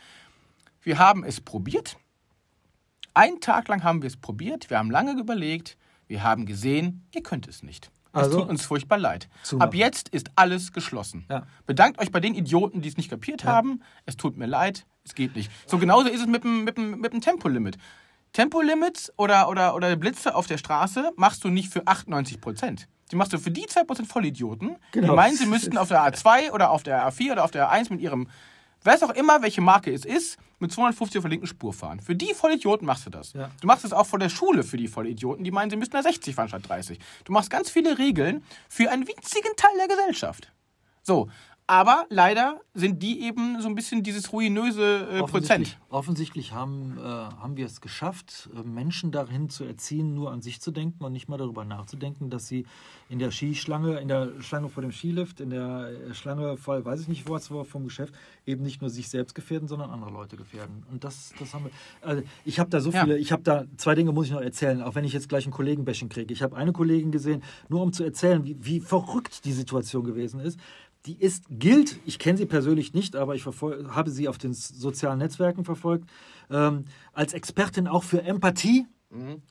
wir haben es probiert. Einen Tag lang haben wir es probiert, wir haben lange überlegt, wir haben gesehen, ihr könnt es nicht. Es also, tut uns furchtbar leid. Zumachen. Ab jetzt ist alles geschlossen. Ja. Bedankt euch bei den Idioten, die es nicht kapiert ja. haben. Es tut mir leid, es geht nicht. So genauso ist es mit dem, mit dem, mit dem Tempolimit. Tempolimits oder, oder, oder Blitze auf der Straße machst du nicht für 98 Prozent. Die machst du für die 2% Vollidioten, genau. die meinen, sie (laughs) müssten auf der A2 oder auf der A4 oder auf der A1 mit ihrem weiß auch immer, welche Marke es ist, mit 250 auf der linken Spur fahren. Für die Vollidioten machst du das. Ja. Du machst es auch vor der Schule für die Vollidioten, die meinen, sie müssten da 60 fahren statt 30. Du machst ganz viele Regeln für einen winzigen Teil der Gesellschaft. So, aber leider sind die eben so ein bisschen dieses ruinöse äh, Prozent. Offensichtlich haben, äh, haben wir es geschafft, äh, Menschen dahin zu erziehen, nur an sich zu denken und nicht mal darüber nachzudenken, dass sie in der Skischlange, in der Schlange vor dem Skilift, in der äh, Schlange vor, weiß ich nicht was, vom Geschäft, eben nicht nur sich selbst gefährden, sondern andere Leute gefährden. Und das, das haben wir. Also ich habe da so viele, ja. ich habe da zwei Dinge muss ich noch erzählen, auch wenn ich jetzt gleich einen Kollegenbäschen kriege. Ich habe eine Kollegin gesehen, nur um zu erzählen, wie, wie verrückt die Situation gewesen ist die ist, gilt, ich kenne sie persönlich nicht, aber ich habe sie auf den sozialen Netzwerken verfolgt, ähm, als Expertin auch für Empathie. Mhm.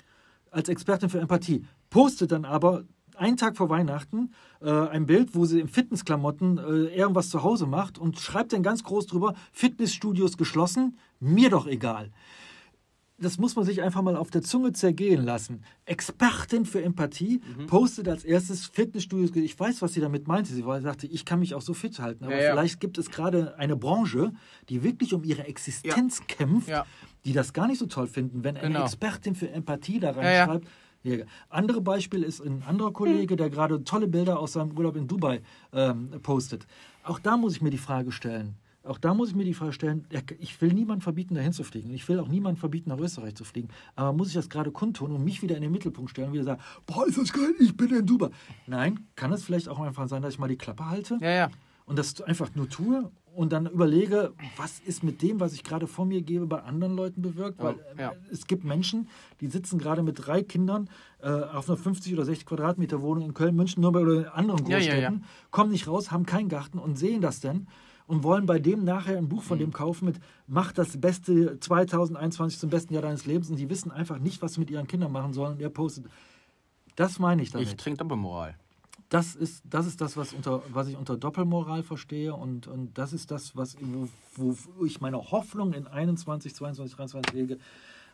Als Expertin für Empathie. Postet dann aber einen Tag vor Weihnachten äh, ein Bild, wo sie in Fitnessklamotten äh, irgendwas zu Hause macht und schreibt dann ganz groß drüber: Fitnessstudios geschlossen, mir doch egal das muss man sich einfach mal auf der Zunge zergehen lassen. Expertin für Empathie mhm. postet als erstes Fitnessstudios. Ich weiß, was sie damit meinte. Sie sagte, ich kann mich auch so fit halten. Aber ja, ja. vielleicht gibt es gerade eine Branche, die wirklich um ihre Existenz ja. kämpft, die das gar nicht so toll finden, wenn eine genau. Expertin für Empathie da reinschreibt. Ja, Andere Beispiel ist ein anderer Kollege, der gerade tolle Bilder aus seinem Urlaub in Dubai ähm, postet. Auch da muss ich mir die Frage stellen, auch da muss ich mir die Frage stellen, ich will niemandem verbieten, dahin zu fliegen. Ich will auch niemandem verbieten, nach Österreich zu fliegen. Aber muss ich das gerade kundtun und mich wieder in den Mittelpunkt stellen und wieder sagen, boah, ist das geil, ich bin in Dubai. Nein, kann es vielleicht auch einfach sein, dass ich mal die Klappe halte ja, ja. und das einfach nur tue und dann überlege, was ist mit dem, was ich gerade vor mir gebe, bei anderen Leuten bewirkt. Weil ja. es gibt Menschen, die sitzen gerade mit drei Kindern äh, auf einer 50 oder 60 Quadratmeter Wohnung in Köln, München, Nürnberg oder in anderen Großstädten, kommen nicht raus, haben keinen Garten und sehen das dann und wollen bei dem nachher ein Buch von mhm. dem kaufen mit Mach das beste 2021 zum besten Jahr deines Lebens und die wissen einfach nicht, was sie mit ihren Kindern machen sollen und er postet. Das meine ich damit. Ich trinke Doppelmoral. Das ist, das ist das, was, unter, was ich unter Doppelmoral verstehe und, und das ist das, was, wo, wo ich meine Hoffnung in 21, 22, 23 lege.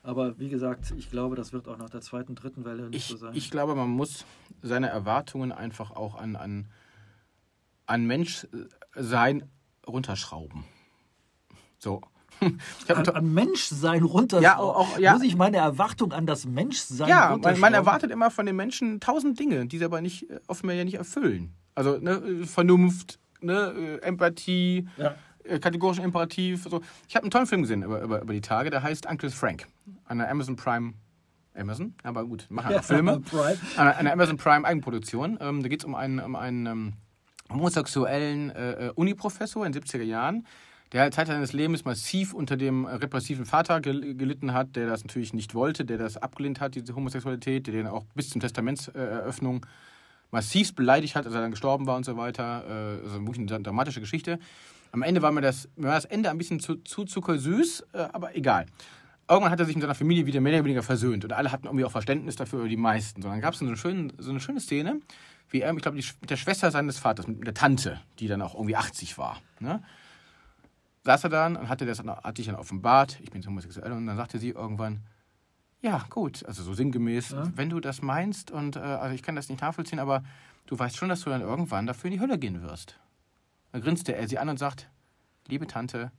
Aber wie gesagt, ich glaube, das wird auch nach der zweiten, dritten Welle nicht ich, so sein. Ich glaube, man muss seine Erwartungen einfach auch an, an, an Menschsein runterschrauben. So. (laughs) An, an, Menschsein runterschrauben. Ja, auch, ja. Muss ich meine Erwartung an das Menschsein Ja, man, man erwartet immer von den Menschen tausend Dinge, die sie aber nicht, äh, offenbar ja nicht erfüllen. Also ne, Vernunft, ne, äh, Empathie, ja. Äh, kategorischen Imperativ. So. Ich habe einen tollen Film gesehen über, über, über die Tage, der heißt Uncle Frank. An der Amazon Prime Amazon, aber gut, machen (laughs) ja, Filme. Eine, eine Amazon Prime Eigenproduktion. Ähm, da geht es um einen, um einen ähm, homosexuellen äh, äh Uniprofessor in den 70er Jahren, der Zeit seines Lebens massiv unter dem repressiven Vater gelitten hat, der das natürlich nicht wollte, der das abgelehnt hat, diese Homosexualität, der den auch bis zum Testamentseröffnung massiv beleidigt hat, als er dann gestorben war und so weiter. Äh, also wirklich eine dramatische Geschichte. Am Ende war mir das, mir war das Ende ein bisschen zu, zu zuckersüß, äh, aber egal. Irgendwann hat er sich mit seiner Familie wieder mehr oder weniger versöhnt und alle hatten irgendwie auch Verständnis dafür, die meisten. So, dann gab es so, so eine schöne Szene, wie er, ich glaube, mit der Schwester seines Vaters, mit der Tante, die dann auch irgendwie 80 war. Ne? Saß er dann und hatte, das, hatte ich dann offenbart, ich bin homosexuell, und dann sagte sie irgendwann, ja, gut, also so sinngemäß, ja. wenn du das meinst und äh, also ich kann das nicht nachvollziehen, aber du weißt schon, dass du dann irgendwann dafür in die Hölle gehen wirst. Dann grinste er sie an und sagt, liebe Tante,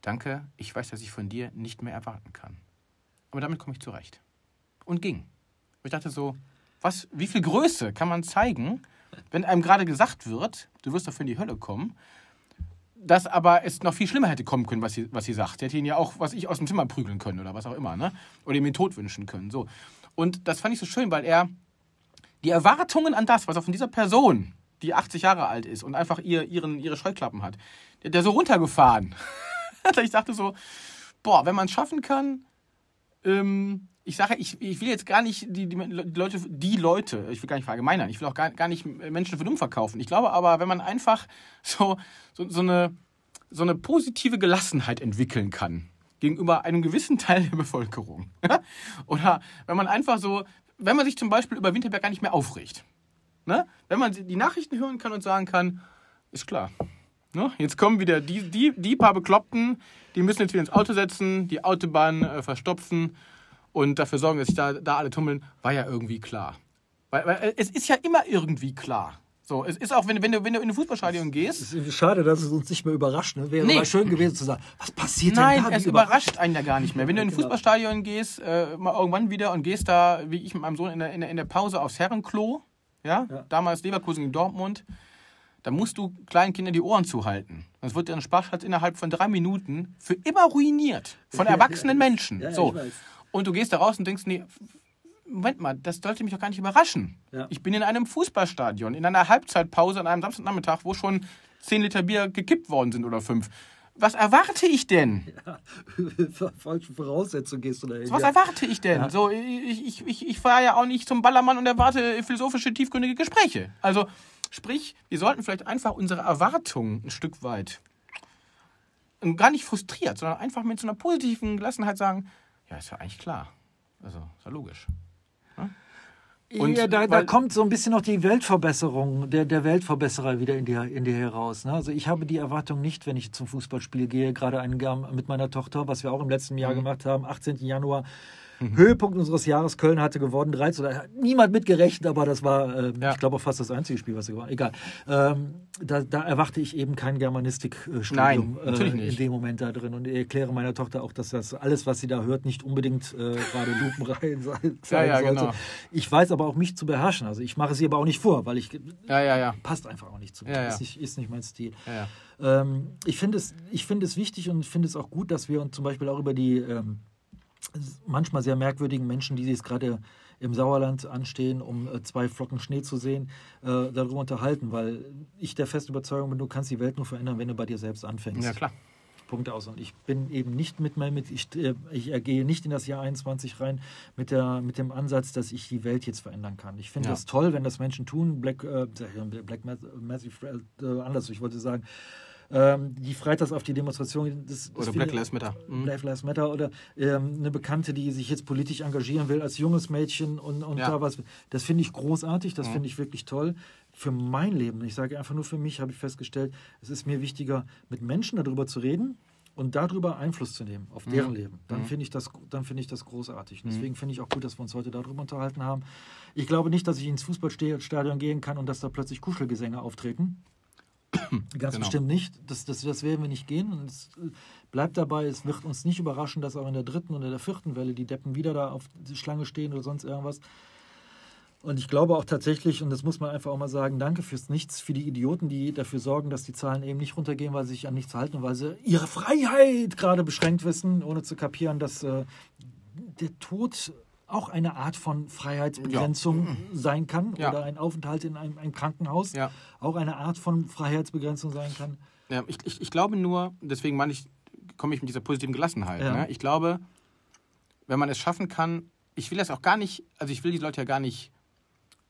danke, ich weiß, dass ich von dir nicht mehr erwarten kann. Aber damit komme ich zurecht. Und ging. Und ich dachte so, was, wie viel Größe kann man zeigen, wenn einem gerade gesagt wird, du wirst dafür in die Hölle kommen, dass aber es noch viel schlimmer hätte kommen können, was sie, was sie sagt. Sie hätte ihn ja auch, was ich, aus dem Zimmer prügeln können oder was auch immer, ne? Oder ihm den Tod wünschen können. So. Und das fand ich so schön, weil er die Erwartungen an das, was er von dieser Person, die 80 Jahre alt ist und einfach ihr, ihren, ihre Scheuklappen hat, der, der so runtergefahren. (laughs) ich dachte so, boah, wenn man es schaffen kann, ähm, ich sage, ich, ich will jetzt gar nicht die, die, Leute, die Leute, ich will gar nicht verallgemeinern, ich will auch gar, gar nicht Menschen für dumm verkaufen. Ich glaube aber, wenn man einfach so, so, so, eine, so eine positive Gelassenheit entwickeln kann gegenüber einem gewissen Teil der Bevölkerung, oder wenn man einfach so, wenn man sich zum Beispiel über Winterberg gar nicht mehr aufregt, ne? wenn man die Nachrichten hören kann und sagen kann, ist klar, Ne? Jetzt kommen wieder die, die, die paar Bekloppten, die müssen jetzt wieder ins Auto setzen, die Autobahn äh, verstopfen und dafür sorgen, dass sich da, da alle tummeln, war ja irgendwie klar. Weil, weil äh, es ist ja immer irgendwie klar. So, es ist auch, wenn, wenn, du, wenn du in ein Fußballstadion gehst. Es ist schade, dass es uns nicht mehr überrascht. Ne? Wäre nee. mal schön gewesen zu sagen, was passiert Nein, denn da? Nein, es überrascht einen ja gar nicht mehr. Wenn du in ein genau. Fußballstadion gehst, äh, mal irgendwann wieder und gehst da, wie ich mit meinem Sohn in der, in der, in der Pause aufs Herrenklo, ja? ja. damals Leverkusen in Dortmund, da musst du kleinen Kindern die Ohren zuhalten. Sonst wird deren Spaß innerhalb von drei Minuten für immer ruiniert. Von erwachsenen Menschen. Ja, so. Und du gehst da raus und denkst, nee, Moment mal, das sollte mich doch gar nicht überraschen. Ja. Ich bin in einem Fußballstadion, in einer Halbzeitpause an einem Samstagnachmittag, wo schon zehn Liter Bier gekippt worden sind oder fünf. Was erwarte ich denn? Ja, (laughs) falsche Voraussetzungen gehst du da hin. Was ja. erwarte ich denn? Ja. So, ich, ich, ich, ich fahre ja auch nicht zum Ballermann und erwarte philosophische, tiefgründige Gespräche. Also, Sprich, wir sollten vielleicht einfach unsere Erwartungen ein Stück weit und gar nicht frustriert, sondern einfach mit so einer positiven Gelassenheit sagen, ja, ist ja eigentlich klar. Also, ist ja logisch. Und ja, da, da, kommt so ein bisschen noch die Weltverbesserung, der, der Weltverbesserer wieder in dir, in dir heraus. Ne? Also ich habe die Erwartung nicht, wenn ich zum Fußballspiel gehe, gerade einen mit meiner Tochter, was wir auch im letzten Jahr mhm. gemacht haben, 18. Januar, Mhm. Höhepunkt unseres Jahres. Köln hatte gewonnen, 3 zu 3. Hat niemand mitgerechnet, aber das war, äh, ja. ich glaube, fast das einzige Spiel, was sie gewonnen Egal. Ähm, da, da, erwarte ich eben kein Germanistikstudium äh, in dem Moment da drin. Und ich erkläre meiner Tochter auch, dass das alles, was sie da hört, nicht unbedingt äh, gerade Lupenreihen sein, (laughs) sein ja, ja, sollte. Genau. Ich weiß aber auch, mich zu beherrschen. Also ich mache sie aber auch nicht vor, weil ich ja, ja, ja. passt einfach auch nicht zu mir. Ist, nicht, ist nicht mein Stil. Ähm, ich finde es, find es wichtig und ich finde es auch gut, dass wir uns zum Beispiel auch über die ähm, manchmal sehr merkwürdigen Menschen, die sich gerade im Sauerland anstehen, um äh, zwei Flocken Schnee zu sehen, äh, darüber unterhalten, weil ich der festen Überzeugung bin, du kannst die Welt nur verändern, wenn du bei dir selbst anfängst. Ja, klar. Punkt aus. Und ich bin eben nicht mit meinem, mit, ich, äh, ich gehe nicht in das Jahr 21 rein mit, der, mit dem Ansatz, dass ich die Welt jetzt verändern kann. Ich finde ja. das toll, wenn das Menschen tun. Black, äh, Black Massive, äh, anders, ich wollte sagen, ähm, die freitags auf die Demonstration. Das, das oder Black Lives Matter. Mhm. Black Lives Matter oder ähm, eine Bekannte, die sich jetzt politisch engagieren will als junges Mädchen und, und ja. da was. Das finde ich großartig, das mhm. finde ich wirklich toll. Für mein Leben, ich sage einfach nur für mich, habe ich festgestellt, es ist mir wichtiger, mit Menschen darüber zu reden, und darüber Einfluss zu nehmen auf deren mhm. Leben, dann mhm. finde ich, das, find ich das großartig. Und mhm. deswegen finde ich auch gut, dass wir uns heute darüber unterhalten haben. Ich glaube nicht, dass ich ins Fußballstadion gehen kann und dass da plötzlich Kuschelgesänge auftreten. (coughs) Ganz genau. bestimmt nicht. Das, das, das werden wir nicht gehen. Und es bleibt dabei, es wird uns nicht überraschen, dass auch in der dritten oder der vierten Welle die Deppen wieder da auf die Schlange stehen oder sonst irgendwas. Und ich glaube auch tatsächlich, und das muss man einfach auch mal sagen, danke fürs Nichts, für die Idioten, die dafür sorgen, dass die Zahlen eben nicht runtergehen, weil sie sich an nichts halten, weil sie ihre Freiheit gerade beschränkt wissen, ohne zu kapieren, dass äh, der Tod auch eine Art von Freiheitsbegrenzung ja. sein kann ja. oder ein Aufenthalt in einem, einem Krankenhaus ja. auch eine Art von Freiheitsbegrenzung sein kann. Ja, ich, ich, ich glaube nur, deswegen meine ich, komme ich mit dieser positiven Gelassenheit. Ne? Ich glaube, wenn man es schaffen kann, ich will das auch gar nicht, also ich will die Leute ja gar nicht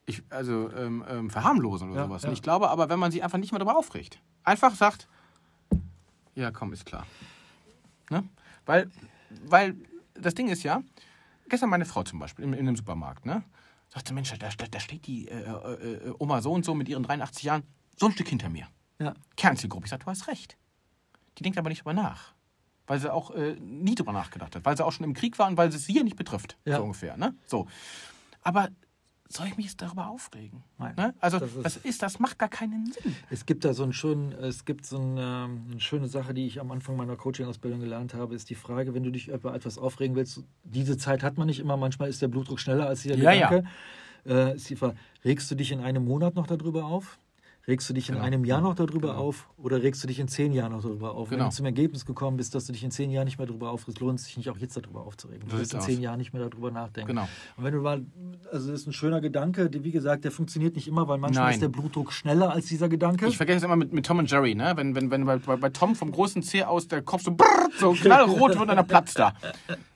ich, also, ähm, ähm, verharmlosen oder sowas. Ich glaube aber, wenn man sich einfach nicht mehr darüber aufregt, einfach sagt, ja komm, ist klar. Ne? Weil, weil das Ding ist ja, gestern meine Frau zum Beispiel in, in einem Supermarkt, ne? Sagte, Mensch, da, da steht die äh, äh, äh, Oma so und so mit ihren 83 Jahren so ein Stück hinter mir. Ja. Kernzielgruppe. Ich sage, du hast recht. Die denkt aber nicht drüber nach. weil sie auch äh, nie drüber nachgedacht hat, weil sie auch schon im Krieg war und weil sie es hier nicht betrifft, Ja. so ungefähr. Ne? So. Aber soll ich mich jetzt darüber aufregen? Nein. Ne? Also Das ist- das ist, das macht gar keinen Sinn. Es gibt da so einen schönen, es gibt so einen, ähm, eine schöne Sache, die ich am Anfang meiner Coaching-Ausbildung gelernt habe, ist die Frage, wenn du dich über etwas aufregen willst, diese Zeit hat man nicht immer, manchmal ist der Blutdruck schneller als dieser Ja, ja. Gedanke. Äh, ist die Frage, regst du dich in einem Monat noch darüber auf? Regst du dich in Genau. einem Jahr noch darüber Genau. auf oder regst du dich in zehn Jahren noch darüber auf? Wenn Genau. du zum Ergebnis gekommen bist, dass du dich in zehn Jahren nicht mehr darüber aufregst, lohnt es sich nicht auch jetzt darüber aufzuregen. Du wirst in zehn. Jahren nicht mehr darüber nachdenken. Genau. Und wenn du mal, also das ist ein schöner Gedanke, die, wie gesagt, der funktioniert nicht immer, weil manchmal Nein. ist der Blutdruck schneller als dieser Gedanke. Ich vergesse es immer mit, mit Tom und Jerry, ne? Wenn, wenn, wenn bei, bei, bei Tom vom großen C aus der Kopf so, brrr, so knallrot wird und dann platzt da.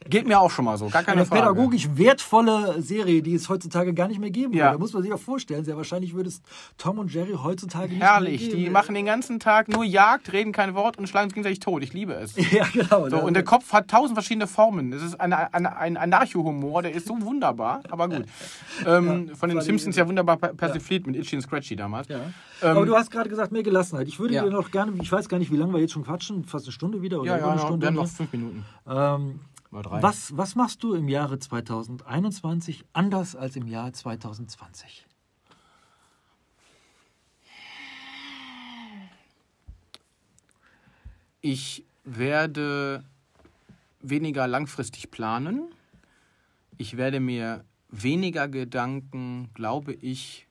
Geht mir auch schon mal so, gar keine eine Frage. pädagogisch wertvolle Serie, die es heutzutage gar nicht mehr geben Ja. würde. Da muss man sich auch vorstellen, sehr wahrscheinlich würde es Tom und Jerry heutzutage nicht mehr Herrlich, geben. die machen den ganzen Tag nur Jagd, reden kein Wort und schlagen sich gegenseitig tot. Ich liebe es. (laughs) Ja, genau. So, und der Kopf hat tausend verschiedene Formen. Das ist eine, eine, ein Anarcho-Humor, der ist so wunderbar, aber gut. (laughs) Ähm, von den Simpsons ja wunderbar per- persifliert mit Itchy und Scratchy damals. ja. Ähm, Aber du hast gerade gesagt, mehr Gelassenheit. Ich würde Ja. dir noch gerne, ich weiß gar nicht, wie lange wir jetzt schon quatschen, fast eine Stunde wieder oder ja, ja, eine ja, Stunde. wir haben noch ne? fünf Minuten. ähm. Was, was machst du im Jahre 2021 anders als im Jahr 2020? Ich werde weniger langfristig planen. Ich werde mir weniger Gedanken, glaube ich,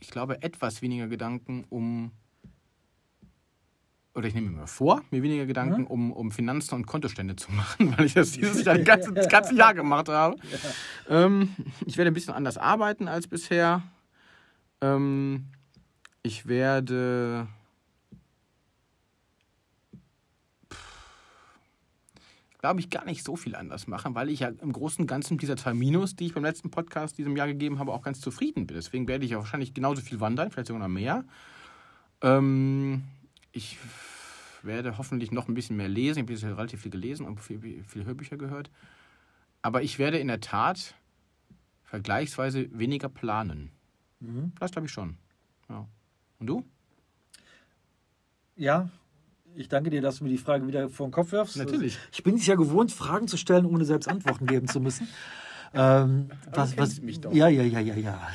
ich glaube etwas weniger Gedanken um, oder ich nehme mir vor, mir weniger Gedanken um, um Finanzen und Kontostände zu machen, (laughs) weil ich das dieses Jahr (laughs) das ganze, das ganze Jahr gemacht habe. Ähm, ich werde ein bisschen anders arbeiten als bisher. Ähm, ich werde glaube ich, gar nicht so viel anders machen, weil ich ja im Großen und Ganzen mit dieser zwei Minus, die ich beim letzten Podcast diesem Jahr gegeben habe, auch ganz zufrieden bin. Deswegen werde ich ja wahrscheinlich genauso viel wandern, vielleicht sogar noch mehr. Ähm, ich werde hoffentlich noch ein bisschen mehr lesen. Ich habe bisher relativ viel gelesen und viel, viel Hörbücher gehört. Aber ich werde in der Tat vergleichsweise weniger planen. Das glaube ich schon. Ja. Und du? Ja, ich danke dir, dass du mir die Frage wieder vor den Kopf wirfst. Natürlich. Ich bin es ja gewohnt, Fragen zu stellen, ohne selbst Antworten geben zu müssen. Ähm, was, was, mich doch. Ja, ja, ja, ja, ja.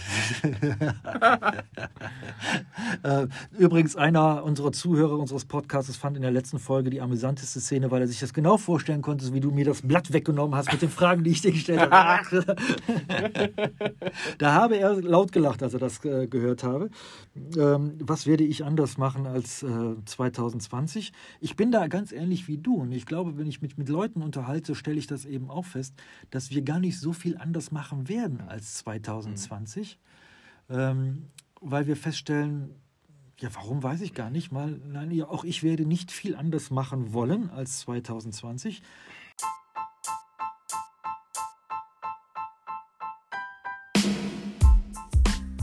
(laughs) äh, übrigens, einer unserer Zuhörer unseres Podcasts fand in der letzten Folge die amüsanteste Szene, weil er sich das genau vorstellen konnte, wie du mir das Blatt weggenommen hast mit den Fragen, die ich dir gestellt habe. (laughs) da habe er laut gelacht, als er das äh, gehört habe. Ähm, was werde ich anders machen als äh, 2020? Ich bin da ganz ähnlich wie du und ich glaube, wenn ich mich mit Leuten unterhalte, stelle ich das eben auch fest, dass wir gar nicht so viel anders machen werden als 2020, ähm, weil wir feststellen, ja, warum weiß ich gar nicht mal. Nein, ja, auch ich werde nicht viel anders machen wollen als 2020.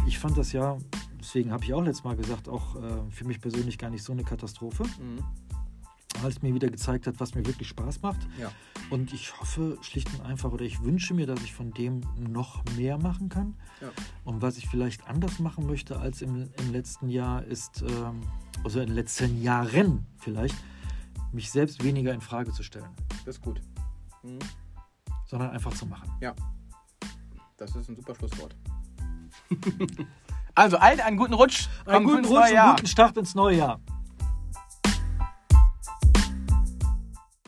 Ich fand das ja, deswegen habe ich auch letztes Mal gesagt, auch äh, für mich persönlich gar nicht so eine Katastrophe, weil es mir wieder gezeigt hat, was mir wirklich Spaß macht. Ja. Und ich hoffe schlicht und einfach oder ich wünsche mir, dass ich von dem noch mehr machen kann. Ja. Und was ich vielleicht anders machen möchte als im, im letzten Jahr ist, ähm, also in den letzten Jahren vielleicht, mich selbst weniger in Frage zu stellen, Das ist gut. Mhm. sondern einfach zu machen. Ja. Das ist ein super Schlusswort. (laughs) also, allen einen guten Rutsch. Einen guten Rutsch Jahr. guten Start ins neue Jahr.